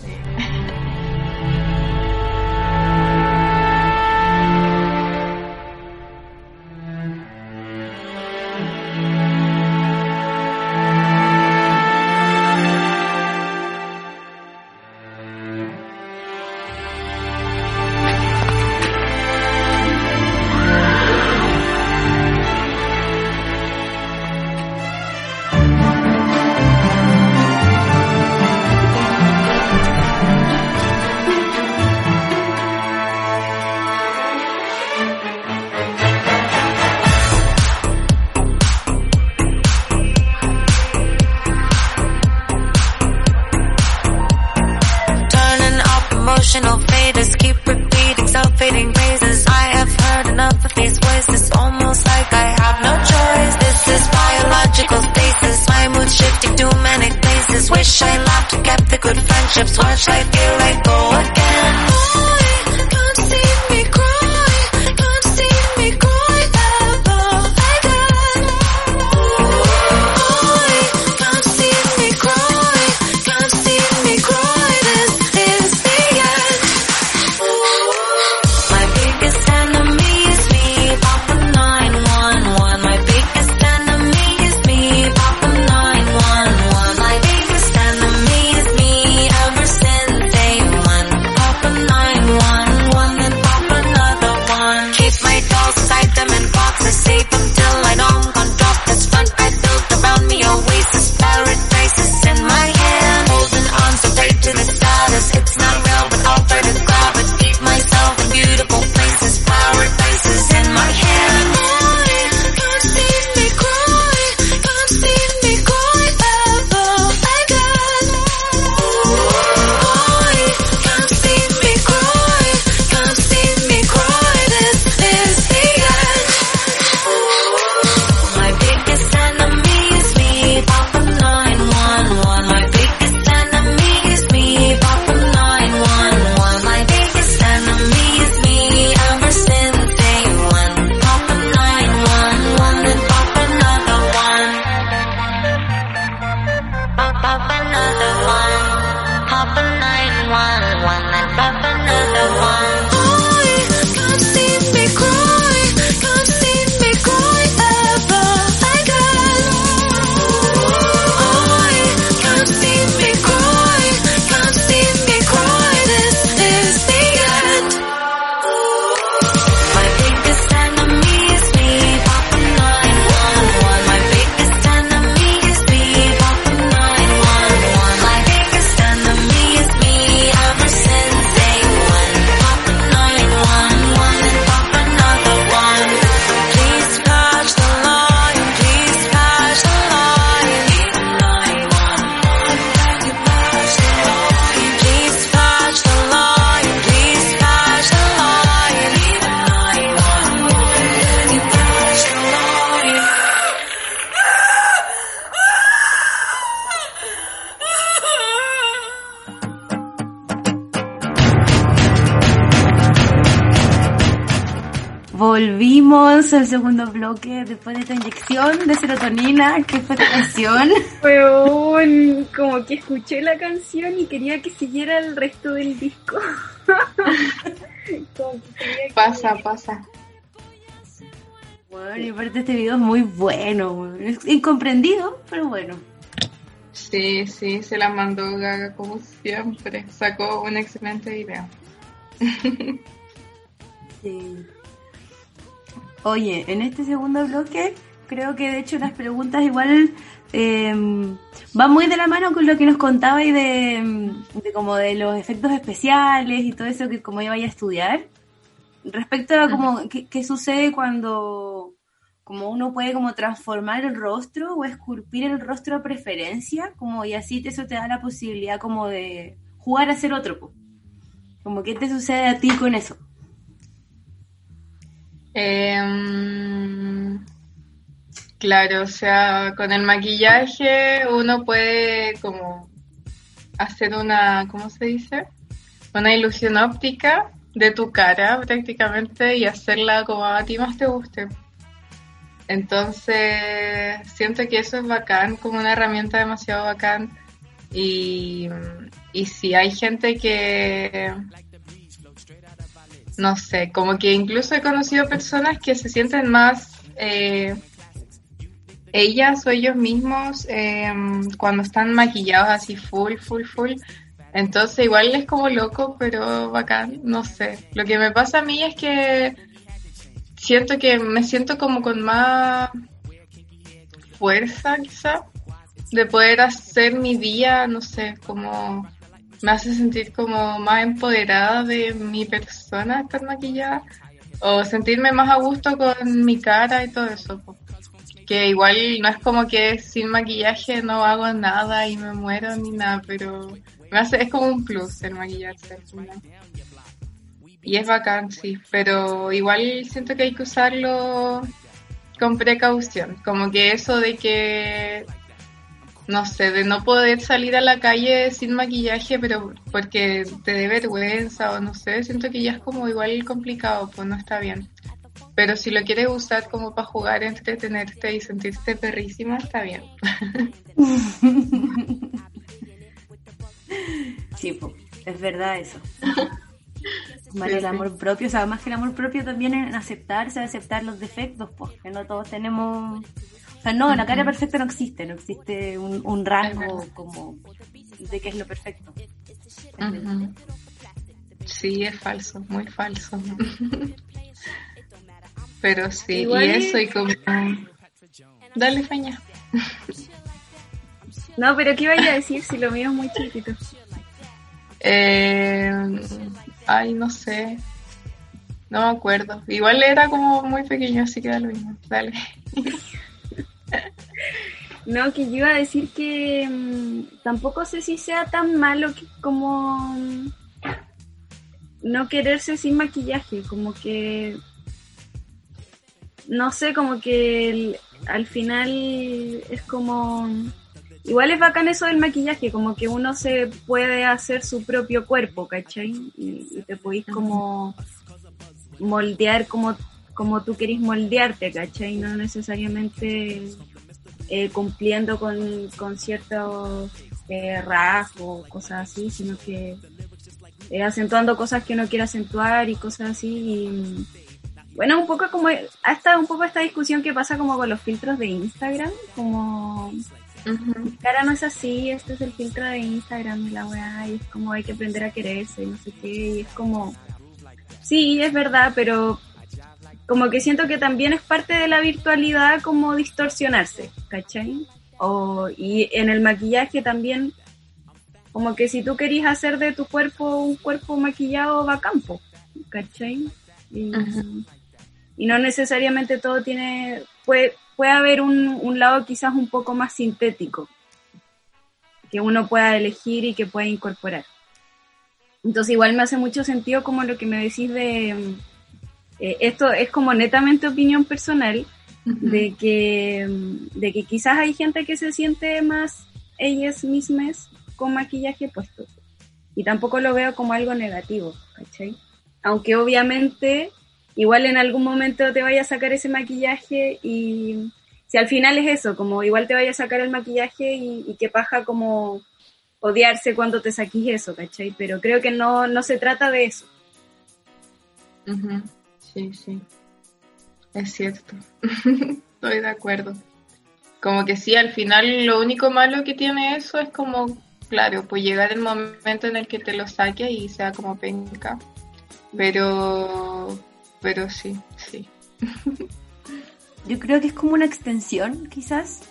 Al segundo bloque después de esta inyección de serotonina que fue esta canción. Weón, como que escuché la canción y quería que siguiera el resto del disco. Como que Pasa, pasa. Bueno, y aparte este video es muy bueno, es incomprendido, pero bueno. Sí, sí, se la mandó Gaga como siempre. Sacó un excelente video. Sí. Oye, en este segundo bloque creo que de hecho las preguntas igual eh, van muy de la mano con lo que nos contaba y de, de como de los efectos especiales y todo eso que como iba a estudiar. Respecto a como qué, qué sucede cuando como uno puede como transformar el rostro o esculpir el rostro a preferencia, como y así te- eso te da la posibilidad como de jugar a ser otro. Como qué te sucede a ti con eso. Em, claro, o sea, con el maquillaje uno puede como hacer una, ¿cómo se dice? Una ilusión óptica de tu cara prácticamente y hacerla como a ti más te guste. Entonces, siento que eso es bacán, como una herramienta demasiado bacán. Y, y si hay gente que, no sé, como que incluso he conocido personas que se sienten más eh, ellas o ellos mismos eh, cuando están maquillados así full, full, full. Entonces igual es como loco, pero bacán, no sé. Lo que me pasa a mí es que siento que me siento como con más fuerza quizá de poder hacer mi día, no sé, como me hace sentir como más empoderada de mi persona estar maquillada o sentirme más a gusto con mi cara y todo eso. Que igual no es como que sin maquillaje no hago nada y me muero ni nada, pero me hace, es como un plus el maquillarse. Y es bacán, sí, pero igual siento que hay que usarlo con precaución, como que eso de que no sé, de no poder salir a la calle sin maquillaje, pero porque te dé vergüenza o no sé, siento que ya es como igual complicado, pues no está bien. Pero si lo quieres usar como para jugar, entretenerte y sentirte perrísima, está bien. Sí, po, es verdad eso. Sí, el sí. amor propio, o sea, más que el amor propio también en aceptarse, aceptar los defectos, pues, que no todos tenemos... Sea, no, la cara perfecta no existe, no existe un, un rango verdad. como de qué es lo perfecto. Sí, es falso, muy falso. Pero sí, Igual y es- eso y como... Dale, Feña. No, pero ¿qué iba a decir si lo mío es muy chiquitito? Eh, ay, no sé. No me acuerdo. Igual era como muy pequeño, así que da lo mismo. Dale. No, que yo iba a decir que mm, tampoco sé si sea tan malo que como mm, no quererse sin maquillaje, como que no sé, como que al final es como igual es bacán eso del maquillaje, como que uno se puede hacer su propio cuerpo, ¿cachai? Y, y te podéis como moldear como, como tú querís moldearte, ¿cachai? No necesariamente eh, cumpliendo con, con ciertos eh, rasgos, cosas así, sino que eh, acentuando cosas que uno quiere acentuar y cosas así. Y, bueno, un poco como hasta un poco esta discusión que pasa como con los filtros de Instagram, como mi cara no es así, este es el filtro de Instagram y la weá, y es como hay que aprender a quererse y no sé qué, y es como, sí, es verdad, pero como que siento que también es parte de la virtualidad como distorsionarse, ¿cachai? O, y en el maquillaje también, como que si tú querís hacer de tu cuerpo un cuerpo maquillado bacán, po, ¿cachai? Y, y no necesariamente todo tiene, puede, puede haber un, un lado quizás un poco más sintético que uno pueda elegir y que pueda incorporar. Entonces igual me hace mucho sentido como lo que me decís de, eh, esto es como netamente opinión personal, de que, de que quizás hay gente que se siente más ellas mismas con maquillaje puesto. Y tampoco lo veo como algo negativo, ¿cachai? Aunque obviamente igual en algún momento te vaya a sacar ese maquillaje y si al final es eso, como igual te vaya a sacar el maquillaje y, y que paja como odiarse cuando te saquís eso, ¿cachai? Pero creo que no, no se trata de eso. Ujú, Sí, sí. Es cierto. Estoy de acuerdo. Como que sí, al final lo único malo que tiene eso es como, claro, pues llegar el momento en el que te lo saques y sea como penca. Pero, pero sí, sí. Yo creo que es como una extensión, quizás,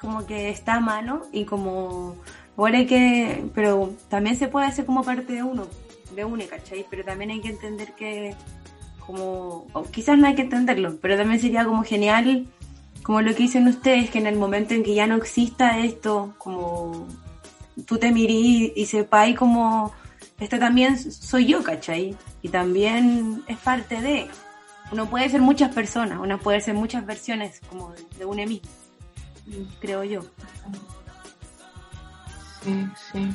como que está a mano y como, bueno, hay que, pero también se puede hacer como parte de uno, de uno, ¿cachai? Pero también hay que entender que, como, o quizás no hay que entenderlo, pero también sería como genial, como lo que dicen ustedes, que en el momento en que ya no exista esto, como tú te mirís y sepáis como, este también soy yo, ¿cachai? Y también es parte de, uno puede ser muchas personas, uno puede ser muchas versiones como de, de uno mismo, creo yo. Sí, sí.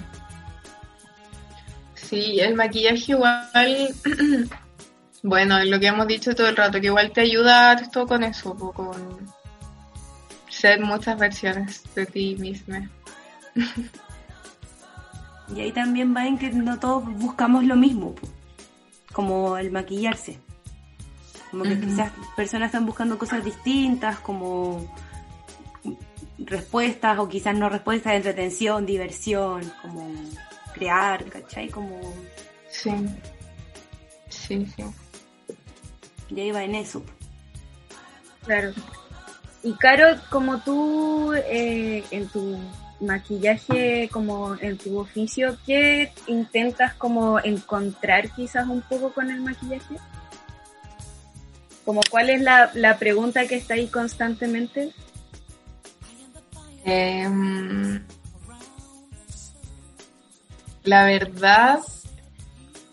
Sí, el maquillaje igual, bueno, lo que hemos dicho todo el rato, que igual te ayuda esto con eso, con ser muchas versiones de ti misma. Y ahí también va en que no todos buscamos lo mismo, como el maquillarse. Como que quizás personas están buscando cosas distintas, como respuestas o quizás no respuestas, entretención, diversión, como crear, ¿cachai? Como Sí, sí, sí. Ya iba en eso. Claro. Y Caro, como tú eh, en tu maquillaje, como en tu oficio, ¿qué intentas como encontrar quizás un poco con el maquillaje? Como cuál es la, la pregunta que está ahí constantemente. Em, la verdad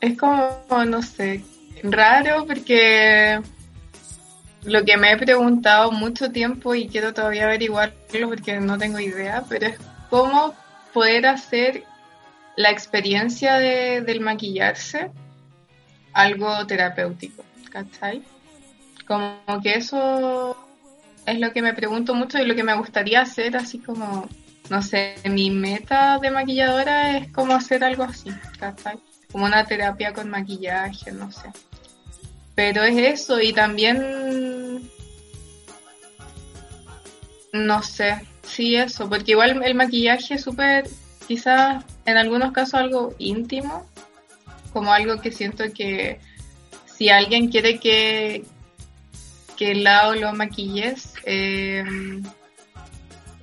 es como, no sé, raro porque lo que me he preguntado mucho tiempo y quiero todavía averiguarlo porque no tengo idea, pero es cómo poder hacer la experiencia de, del maquillarse algo terapéutico, ¿cachai? Como que eso es lo que me pregunto mucho y lo que me gustaría hacer, así como, no sé, mi meta de maquilladora es como hacer algo así, ¿cachai? Como una terapia con maquillaje, no sé. Pero es eso y también, no sé, sí eso, porque igual el maquillaje es súper, quizás en algunos casos algo íntimo, como algo que siento que si alguien quiere que, que el lado lo maquilles, eh,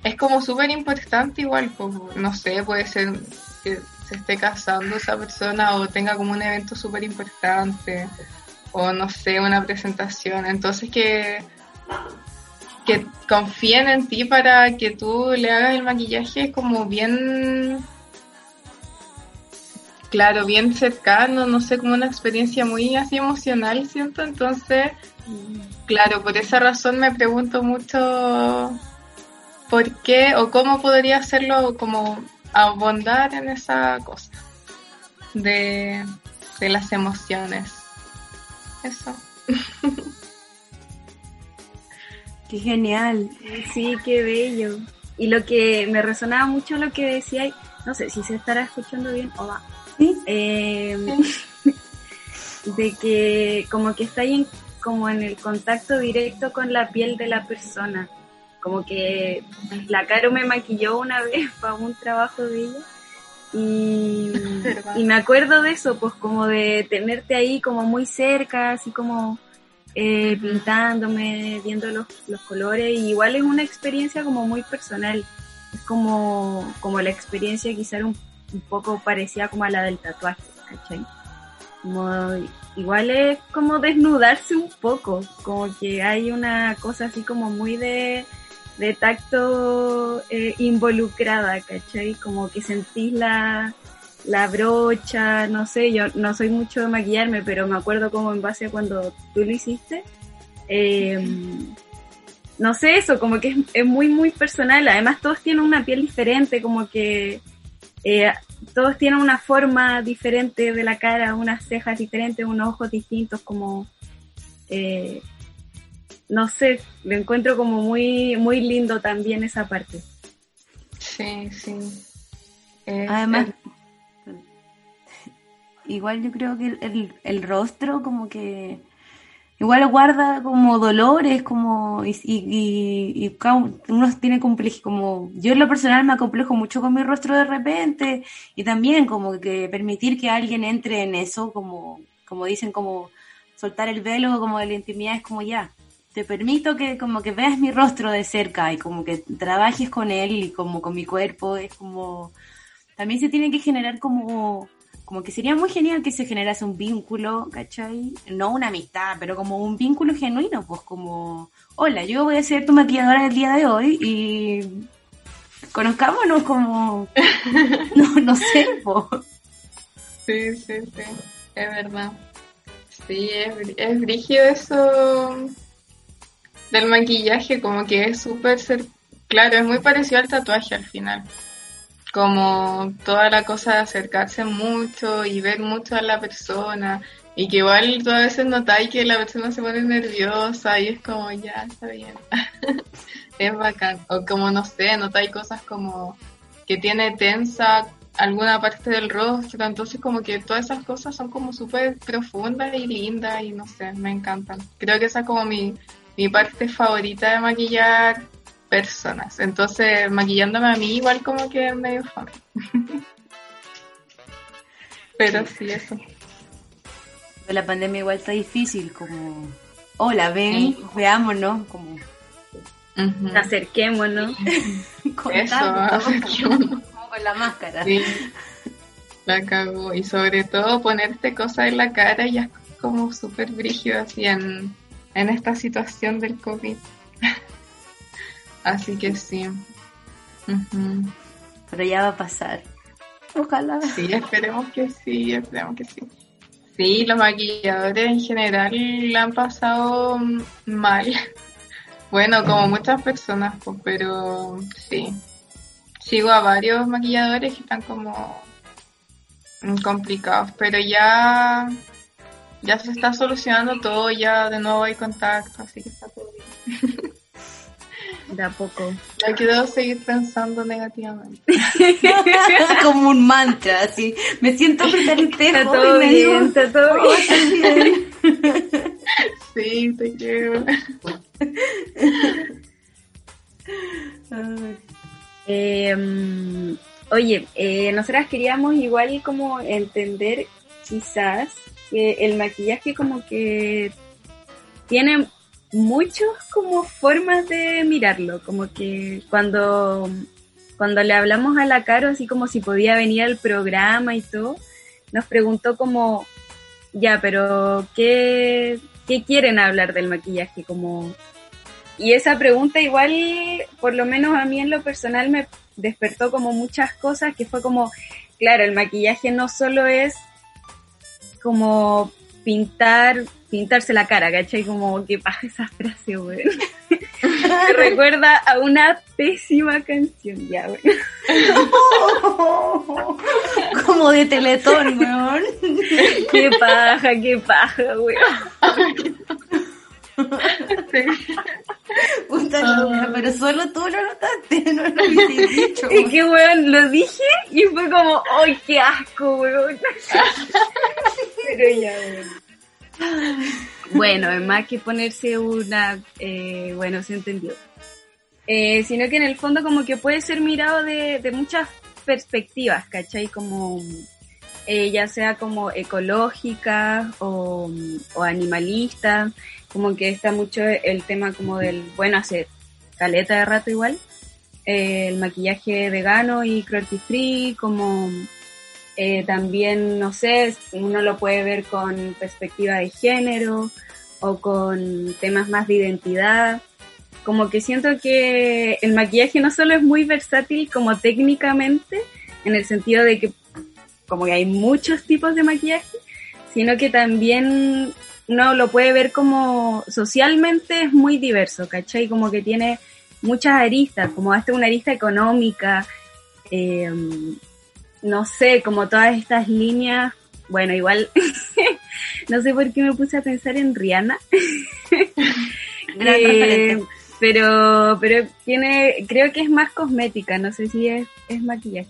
es como súper importante igual, como, no sé, puede ser se esté casando esa persona o tenga como un evento súper importante o no sé, una presentación. Entonces que, que confíen en ti para que tú le hagas el maquillaje como bien, claro, bien cercano, no sé, como una experiencia muy así emocional, siento. Entonces, claro, por esa razón me pregunto mucho por qué o cómo podría hacerlo como abondar en esa cosa de, de las emociones. Eso. Qué genial. Sí, qué bello. Y lo que me resonaba mucho lo que decía, no sé si se estará escuchando bien o va. ¿Sí? Eh, de que como que está ahí en, como en el contacto directo con la piel de la persona. Como que la Caro me maquilló una vez para un trabajo de ella. Y, me acuerdo de eso, pues como de tenerte ahí como muy cerca, así como eh, pintándome, viendo los, los colores. Y igual es una experiencia como muy personal. Es como, como la experiencia quizá un, un poco parecida como a la del tatuaje, ¿cachai? Como, igual es como desnudarse un poco, como que hay una cosa así como muy de, de tacto eh, involucrada, ¿cachai? Como que sentís la, la brocha, no sé, yo no soy mucho de maquillarme, pero me acuerdo como en base a cuando tú lo hiciste. Eh, no sé, eso, como que es, es muy, muy personal. Además, todos tienen una piel diferente, como que eh, todos tienen una forma diferente de la cara, unas cejas diferentes, unos ojos distintos, como eh, no sé, lo encuentro como muy, muy lindo también esa parte. Sí, sí. Eh, Además, igual yo creo que el, el- el rostro como que igual guarda como dolores, como y, y, y- y cada uno tiene complejo, como yo en lo personal me acomplejo mucho con mi rostro de repente y también como que permitir que alguien entre en eso, como, como dicen, como soltar el velo como de la intimidad es como ya. Te permito que como que veas mi rostro de cerca y como que trabajes con él y como con mi cuerpo, es como también se tiene que generar como, como que sería muy genial que se generase un vínculo, ¿cachai? No una amistad, pero como un vínculo genuino, pues como, hola, yo voy a ser tu maquilladora el día de hoy y conozcámonos como, no, no sé, pues. Sí, sí, sí, es verdad. Sí, es, es brígido eso del maquillaje, como que es súper, cer- claro, es muy parecido al tatuaje al final. Como toda la cosa de acercarse mucho y ver mucho a la persona y que igual tú a veces notáis que la persona se pone nerviosa y es como, ya, está bien. es bacán. O como, no sé, notáis cosas como que tiene tensa alguna parte del rostro, entonces como que todas esas cosas son como súper profundas y lindas y no sé, me encantan. Creo que esa es como mi, mi parte favorita de maquillar personas, entonces maquillándome a mí igual como que es medio fome. Pero sí, eso. La pandemia igual está difícil, como, hola, ven, Sí. veámonos, como. Acerquémonos. Eso, acerquémonos. como con la máscara. Sí, la cago. Y sobre todo ponerte cosas en la cara ya es como súper brígido así en, en esta situación del COVID. así que sí. Pero ya va a pasar. Ojalá. Sí, esperemos que sí, esperemos que sí. Sí, los maquilladores en general la han pasado mal. Bueno, como muchas personas, pues, pero sí. Sigo a varios maquilladores que están como complicados, pero ya ya se está solucionando todo, ya de nuevo hay contacto, así que está todo bien. De a poco. No quiero seguir pensando negativamente. como un mantra, así. Me siento frente al espejo Está todo y me digo, bien, está todo "Oh, bien. está bien". Sí, te quiero. Eh, mm, oye, eh, nosotras queríamos igual como entender quizás que el maquillaje como que tiene muchos como formas de mirarlo, como que cuando, cuando le hablamos a la Caro así como si podía venir al programa y todo, nos preguntó como, ya, pero ¿qué, qué quieren hablar del maquillaje? Como y esa pregunta igual, por lo menos a mí en lo personal, me despertó como muchas cosas, que fue como, claro, el maquillaje no solo es como pintar, pintarse la cara, ¿cachai? Como que pasa esa frase. Me recuerda a una pésima canción, ya, güey. Como de teletón, weón. Qué paja, qué paja, Puta loca, pero solo tú lo notaste, no lo hubiese dicho. Y que, weón, lo dije y fue como, ¡ay, qué asco, weón! Pero ya, weón. Bueno, es más que ponerse una, eh, bueno, se entendió. Eh, sino que en el fondo como que puede ser mirado de, de muchas perspectivas, ¿cachai? Como, eh, ya sea como ecológica o, o animalista, como que está mucho el tema como del, bueno, hace caleta de rato igual, eh, el maquillaje vegano y cruelty free, como eh, también, no sé, uno lo puede ver con perspectiva de género o con temas más de identidad. Como que siento que el maquillaje no solo es muy versátil como técnicamente, en el sentido de que como que hay muchos tipos de maquillaje, sino que también uno lo puede ver como socialmente es muy diverso, ¿cachai? Como que tiene muchas aristas, como hasta una arista económica, eh, no sé, como todas estas líneas bueno, igual, no sé por qué me puse a pensar en Rihanna. Eh, pero, pero tiene, creo que es más cosmética, no sé si es, es maquillaje.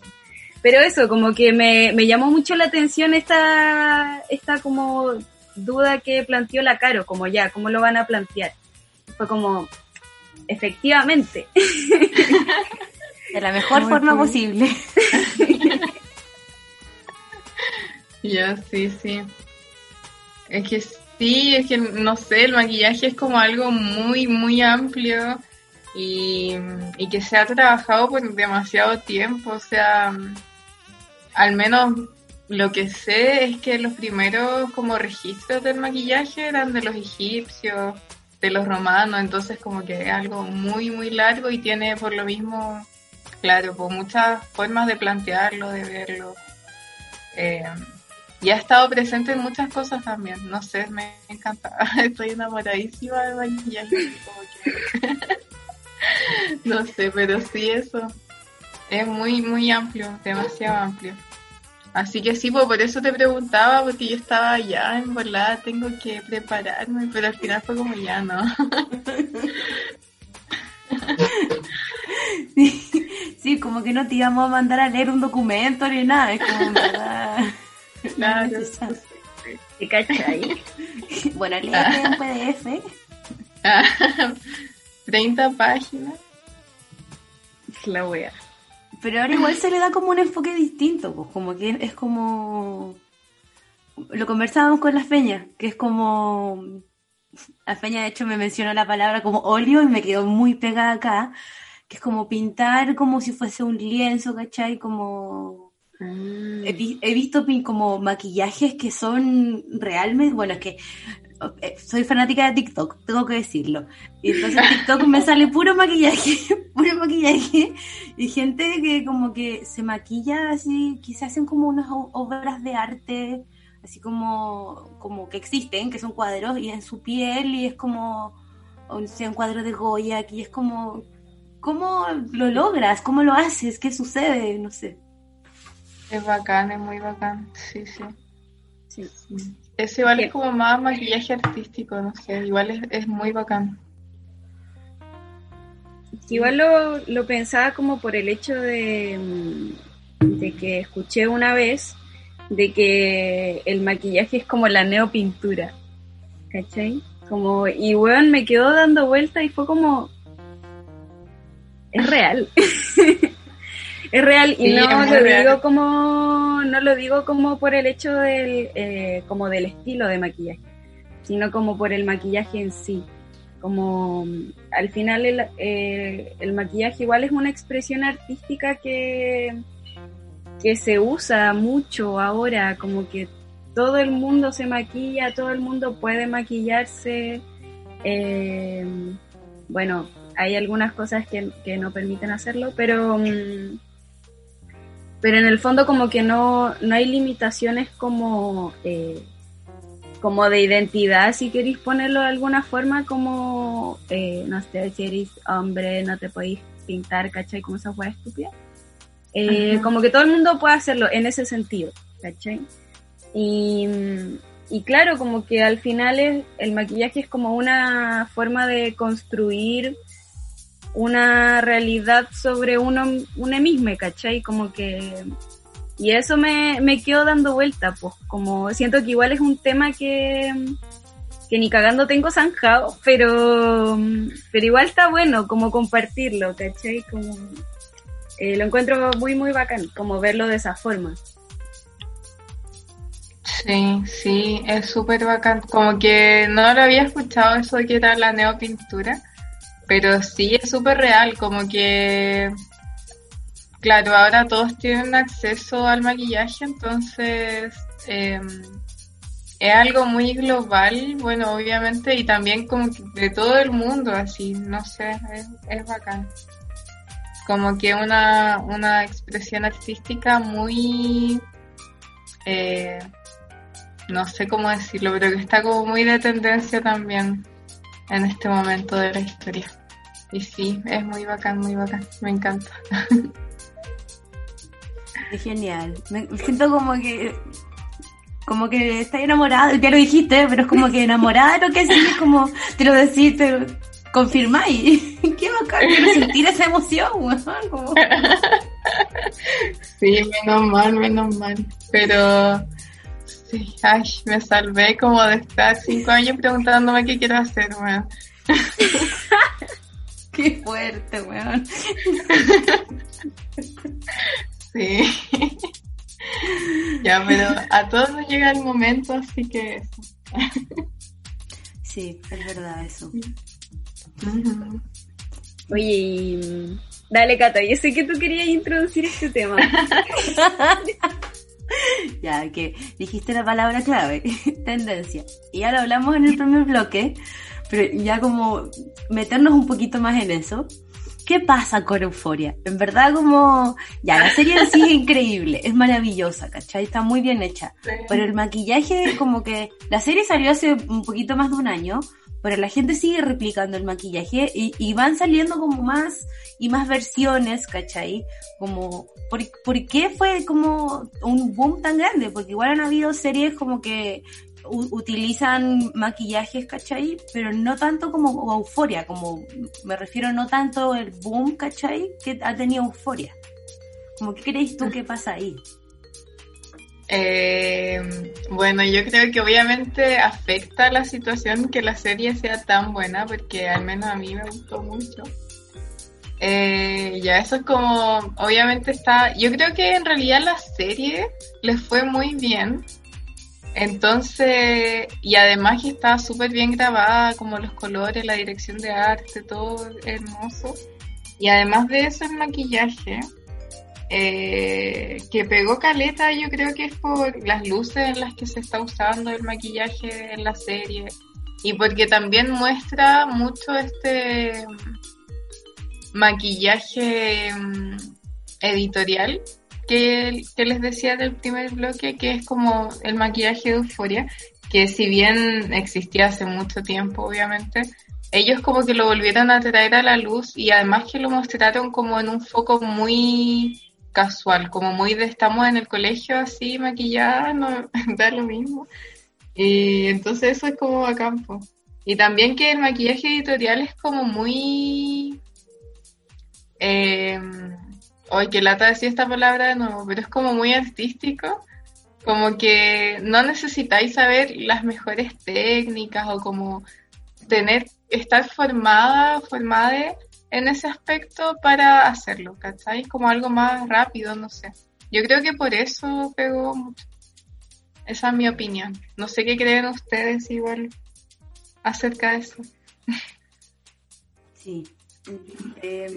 Pero eso, como que me, me llamó mucho la atención esta, esta como duda que planteó la Caro, como ya, ¿cómo lo van a plantear? Fue como, efectivamente, De la mejor Muy forma cool. posible. Yo sí, sí. Es que sí, es que no sé, el maquillaje es como algo muy, muy amplio y, y que se ha trabajado por demasiado tiempo. O sea, al menos lo que sé es que los primeros como registros del maquillaje eran de los egipcios, de los romanos, entonces como que es algo muy, muy largo y tiene por lo mismo, claro, pues muchas formas de plantearlo, de verlo. Eh, y ha estado presente en muchas cosas también. No sé, me encanta. Estoy enamoradísima de maquillaje. como que- no sé, pero sí eso. Es muy, muy amplio, demasiado amplio. Así que sí, pues por eso te preguntaba, porque yo estaba allá en volada, tengo que prepararme, pero al final fue como ya, ¿no? Sí, sí, como que no te íbamos a mandar a leer un documento ni nada. Es como, verdad. no es Claro. necesario. ¿te cachai? Bueno, léete un PDF. Ah, 30 páginas. La wea. Pero ahora igual se le da como un enfoque distinto, pues como que es como... Lo conversábamos con la Feña, que es como... La Feña de hecho me mencionó la palabra como óleo y me quedó muy pegada acá, que es como pintar como si fuese un lienzo, ¿cachai? Como... He, vi- he visto como maquillajes que son realmente, bueno, es que soy fanática de TikTok, tengo que decirlo. Y entonces en TikTok me sale puro maquillaje, puro maquillaje, y gente que como que se maquilla así, que se hacen como unas obras de arte, así como, como que existen, que son cuadros, y en su piel, y es como, o sea, un cuadro de Goya, y es como, ¿cómo lo logras? ¿Cómo lo haces? ¿Qué sucede? No sé. Es bacán, es muy bacán. Sí, sí. Sí. Eso igual es como más maquillaje artístico, no sé, igual es, es muy bacán. Igual lo, lo pensaba como por el hecho de, mm, de que escuché una vez de que el maquillaje es como la neopintura. ¿Cachai? Como, y weón, me quedó dando vuelta y fue como. Es real. es real. Y Sí, no lo real. digo como. No lo digo como por el hecho del, eh, como del estilo de maquillaje, sino como por el maquillaje en sí como mm, al final el, eh, el maquillaje igual es una expresión artística que, que se usa mucho ahora, como que todo el mundo se maquilla, todo el mundo puede maquillarse. eh, bueno, hay algunas cosas que, que no permiten hacerlo, pero, mm, pero en el fondo como que no, no hay limitaciones como... eh, como de identidad, si queréis ponerlo de alguna forma, como, eh, no sé, si eres hombre, no te podéis pintar, ¿cachai? Como esa hueá estúpida. Eh. Como que todo el mundo puede hacerlo en ese sentido, ¿cachai? Y, y claro, como que al final es- el maquillaje es como una forma de construir una realidad sobre uno, uno mismo, ¿cachai? Como que y eso me, me quedo dando vuelta, pues como siento que igual es un tema que, que ni cagando tengo zanjado, pero, pero igual está bueno como compartirlo, ¿cachai? Como, eh, lo encuentro muy, muy bacán, como verlo de esa forma. Sí, sí, es súper bacán. Como que no lo había escuchado eso de que era la neopintura, pero sí es súper real, como que, claro, ahora todos tienen acceso al maquillaje, entonces eh, es algo muy global, bueno, obviamente, y también como que de todo el mundo, así, no sé, es, es bacán. Como que una, una expresión artística muy... eh, no sé cómo decirlo, pero que está como muy de tendencia también en este momento de la historia. Y sí, es muy bacán, muy bacán, me encanta. Es genial. Me siento como que como que estás enamorado, ya lo dijiste, pero es como que enamorada lo que sí, es como, te lo decís, te confirmáis. Qué bacán, quiero sentir esa emoción, weón. Como... Sí, menos mal, menos mal. Pero ay, me salvé como de estar cinco años preguntándome qué quiero hacer, weón. Qué fuerte, weón. Sí. Ya, pero a todos nos llega el momento, así que eso. Sí, es verdad eso. Oye, y... dale, Cata, yo sé que tú querías introducir este tema. Ya, que dijiste la palabra clave, tendencia. Y ya lo hablamos en el primer bloque, pero ya como meternos un poquito más en eso. ¿Qué pasa con Euforia? En verdad como, ya, la serie en sí es increíble, es maravillosa, ¿cachai? Está muy bien hecha. Pero el maquillaje, como que la serie salió hace un poquito más de un año, pero la gente sigue replicando el maquillaje y, van saliendo como más y más versiones, ¿cachai? Como, ¿por, ¿por qué fue como un boom tan grande? Porque igual han habido series como que utilizan maquillajes, ¿cachai? Pero no tanto como euforia, como me refiero no tanto el boom, ¿cachai? Que ha tenido euforia. Como, ¿qué crees tú que pasa ahí? Eh, bueno, yo creo que obviamente afecta la situación que la serie sea tan buena, porque al menos a mí me gustó mucho. Eh, ya eso es como, obviamente está, yo creo que en realidad la serie les fue muy bien. Entonces, y además que estaba súper bien grabada, como los colores, la dirección de arte, todo hermoso. Y además de eso, el maquillaje eh, que pegó caleta, yo creo que es por las luces en las que se está usando el maquillaje en la serie. Y porque también muestra mucho este maquillaje mm, editorial que, que les decía del primer bloque, que es como el maquillaje de euforia, que si bien existía hace mucho tiempo, obviamente, ellos como que lo volvieron a traer a la luz y además que lo mostraron como en un foco muy casual, como muy de estamos en el colegio así maquillada, no da lo mismo. Y entonces eso es como a campo. Y también que el maquillaje editorial es como muy... Eh, hoy que lata decir esta palabra de nuevo, pero es como muy artístico. Como que no necesitáis saber las mejores técnicas o como tener, estar formada, formada en ese aspecto para hacerlo, ¿cachai? Como algo más rápido, no sé. Yo creo que por eso pegó mucho. Esa es mi opinión. No sé qué creen ustedes igual acerca de eso. Sí. Eh,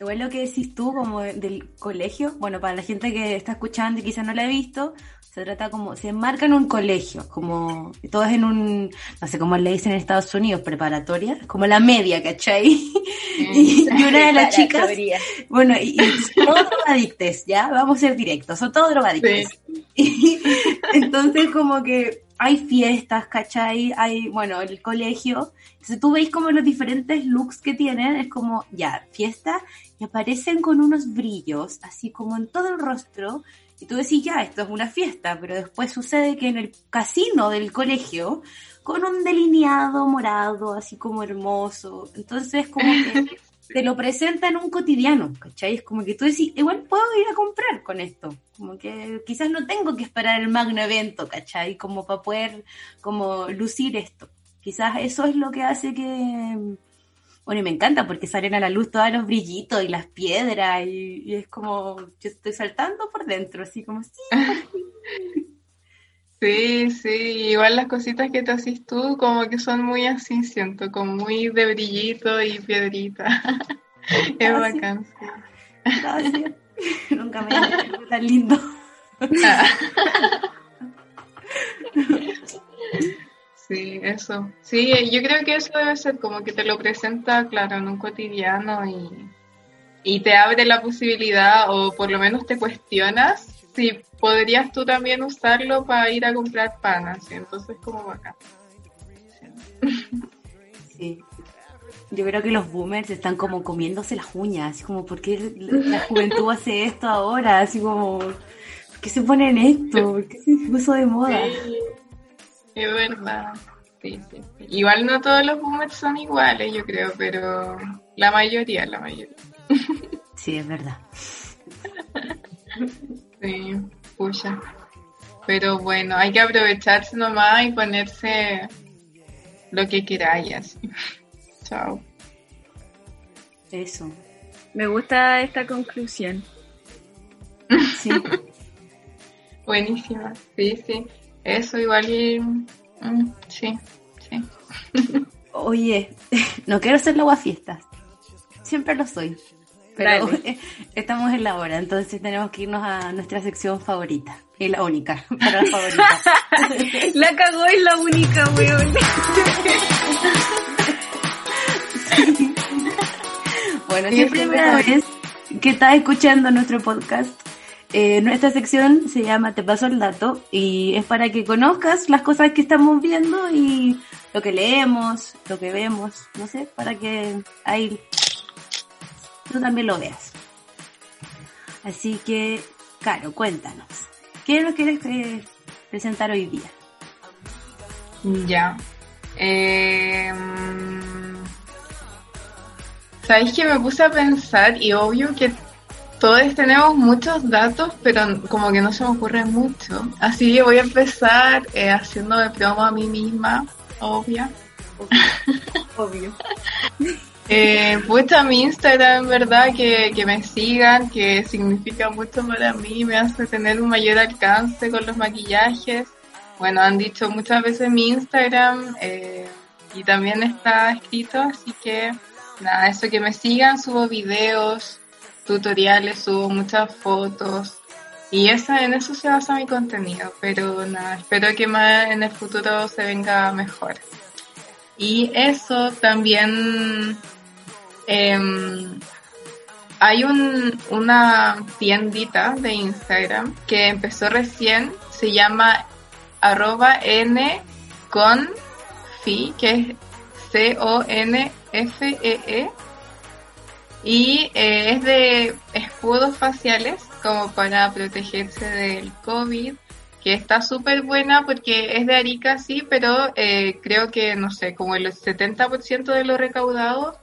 igual lo que decís tú, como del colegio, bueno, para la gente que está escuchando y quizás no la ha visto, se trata como, se enmarca en un colegio, como, todo es en un, no sé cómo le dicen en Estados Unidos, preparatoria, como la media, ¿cachai? Y, y una de las chicas, bueno, y, y todos drogadictes, ¿ya? Vamos a ser directos, son todos drogadictes. Y entonces como que hay fiestas, ¿cachai? Hay, bueno, el colegio. Entonces tú veis como los diferentes looks que tienen, es como, ya, fiesta, y aparecen con unos brillos, así como en todo el rostro, y tú decís, ya, esto es una fiesta, pero después sucede que en el casino del colegio, con un delineado morado, así como hermoso, entonces como que te lo presenta en un cotidiano, ¿cachai? Es como que tú decís, igual puedo ir a comprar con esto, como que quizás no tengo que esperar el magno evento, ¿cachai? Como para poder como lucir esto. Quizás eso es lo que hace que... Bueno, y me encanta porque salen a la luz todos los brillitos y las piedras y, y es como, yo estoy saltando por dentro, así como, sí, Sí, sí, igual las cositas que te haces tú como que son muy así, siento, como muy de brillito y piedrita. Es Ah, sí. bacán. sí. gracias. Nunca me visto tan lindo. Ah. Sí, eso. Sí, yo creo que eso debe ser como que te lo presenta, claro, en un cotidiano y, y te abre la posibilidad o por lo menos te cuestionas si podrías tú también usarlo para ir a comprar panas. ¿sí? Entonces, como bacán. Sí. Yo creo que los boomers están como comiéndose las uñas, así como, ¿por qué la juventud hace esto ahora? Así como, ¿por qué se ponen esto? ¿Por qué se puso de moda? Sí, es verdad. Sí, sí, sí. Igual no todos los boomers son iguales, yo creo, pero la mayoría, la mayoría. Sí, es verdad. Sí, pucha. Pero bueno, hay que aprovecharse nomás y ponerse lo que queráis. así. Chao. Eso. Me gusta esta conclusión. Sí. Buenísima. Sí, sí. Eso igual y... mm, sí, sí. Oye, no quiero ser la fiestas. Siempre lo soy. Pero Dale. estamos en la hora, entonces tenemos que irnos a nuestra sección favorita. Y la única, para la favorita. La cagó es la única, weón. Bueno, si es primera vez que estás escuchando nuestro podcast, eh, nuestra sección se llama Te paso el dato y es para que conozcas las cosas que estamos viendo y lo que leemos, lo que vemos, no sé, para que ahí tú también lo veas. Así que, Caro, cuéntanos. ¿Qué nos quieres eh, presentar hoy día? Ya. Eh, Sabéis que me puse a pensar y obvio que todos tenemos muchos datos, pero como que no se me ocurre mucho. Así que voy a empezar eh, haciéndome promo a mí misma, obvia. Obvio. Eh, pucha, mi Instagram, en verdad, que, que me sigan, que significa mucho para mí, me hace tener un mayor alcance con los maquillajes. Bueno, han dicho muchas veces mi Instagram eh, y también está escrito, así que nada, eso que me sigan, subo videos, tutoriales, subo muchas fotos y esa, en eso se basa mi contenido, pero nada, espero que más en el futuro se venga mejor. Y eso también em, hay un, una tiendita de Instagram que empezó recién, se llama arroba n con fi, que es C-O-N-F-E-E. Y eh, es de escudos faciales como para protegerse del COVID, que está súper buena porque es de Arica, sí, pero eh, creo que, no sé, como el 70% de lo recaudado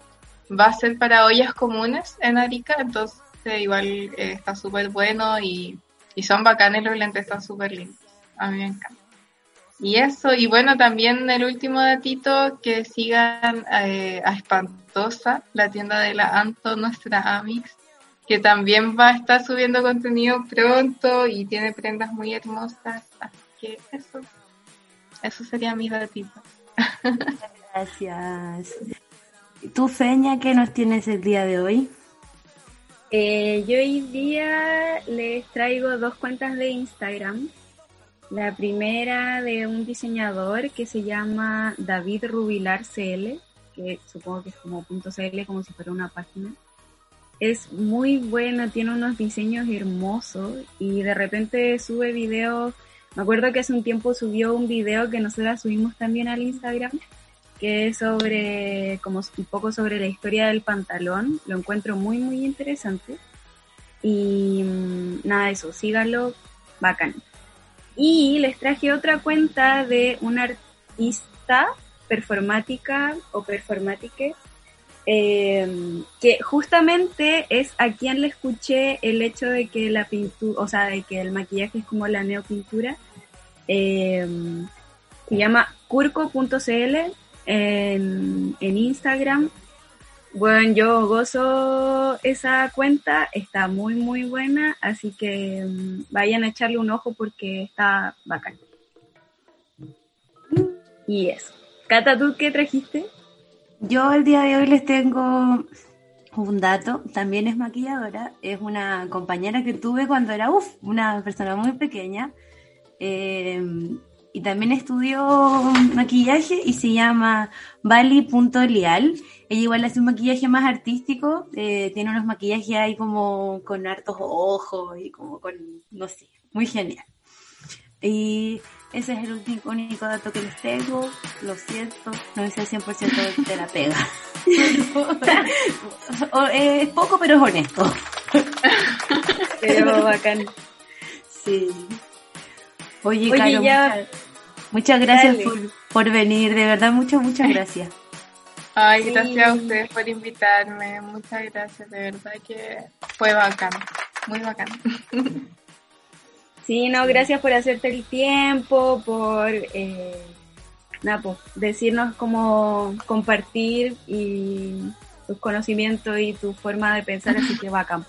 va a ser para ollas comunes en Arica, entonces igual eh, está súper bueno y, y son bacanes los lentes, están súper lindos. A mí me encanta. Y eso, y bueno, también el último datito, que sigan eh, a Espantosa, la tienda de la Anto, nuestra Amix, que también va a estar subiendo contenido pronto y tiene prendas muy hermosas. Así que eso, eso sería mi datito. Gracias. ¿Y ¿Tú, Feña, qué nos tienes el día de hoy? Eh, yo hoy día les traigo dos cuentas de Instagram. La primera de un diseñador que se llama David Rubilar CL, que supongo que es como .cl, como si fuera una página. Es muy bueno, tiene unos diseños hermosos y de repente sube videos. Me acuerdo que hace un tiempo subió un video que nosotras subimos también al Instagram, que es sobre, como un poco sobre la historia del pantalón. Lo encuentro muy, muy interesante. Y mm, nada, eso, síganlo, bacán. Y les traje otra cuenta de una artista performática o performátique eh, que justamente es a quien le escuché el hecho de que la pintura, o sea, de que el maquillaje es como la neopintura. Eh, se llama curco.cl en, en Instagram. Bueno, yo gozo esa cuenta, está muy muy buena, así que mm, vayan a echarle un ojo porque está bacán. Y eso. Cata, ¿tú qué trajiste? Yo el día de hoy les tengo un dato, también es maquilladora, es una compañera que tuve cuando era, uff, una persona muy pequeña, eh, también estudió maquillaje y se llama Bali.lial. Ella igual hace un maquillaje más artístico, eh, tiene unos maquillajes ahí como con hartos ojos y como con, no sé, muy genial. Y ese es el único, único dato que les tengo. Lo siento, no es el 100% de la pega. O, eh, es poco, pero es honesto. Pero bacán. Sí. Oye, Oye, Caro, ya- muchas, muchas gracias por, por venir, de verdad, muchas, muchas gracias. Ay, Sí. gracias a ustedes por invitarme. Muchas gracias, de verdad que fue bacán. Muy bacán. Sí, no, gracias por hacerte el tiempo, por eh, nada, pues, decirnos cómo compartir y tus conocimientos y tu forma de pensar, así que bacán.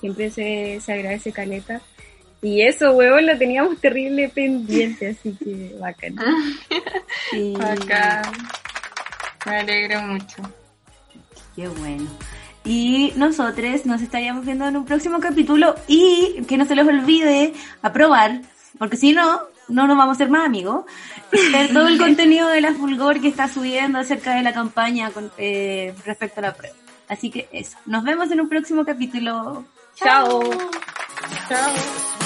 Siempre se, se agradece caleta. Y eso, huevón, lo teníamos terrible pendiente, así que bacán. Sí, Bacán. Me alegro mucho. qué bueno. Y nosotros nos estaríamos viendo en un próximo capítulo y que no se les olvide aprobar, porque si no, no nos vamos a ser más amigos, ver todo el contenido de la Fulgor que está subiendo acerca de la campaña con- eh, respecto a la prueba. Así que eso, nos vemos en un próximo capítulo. Chao. Chao.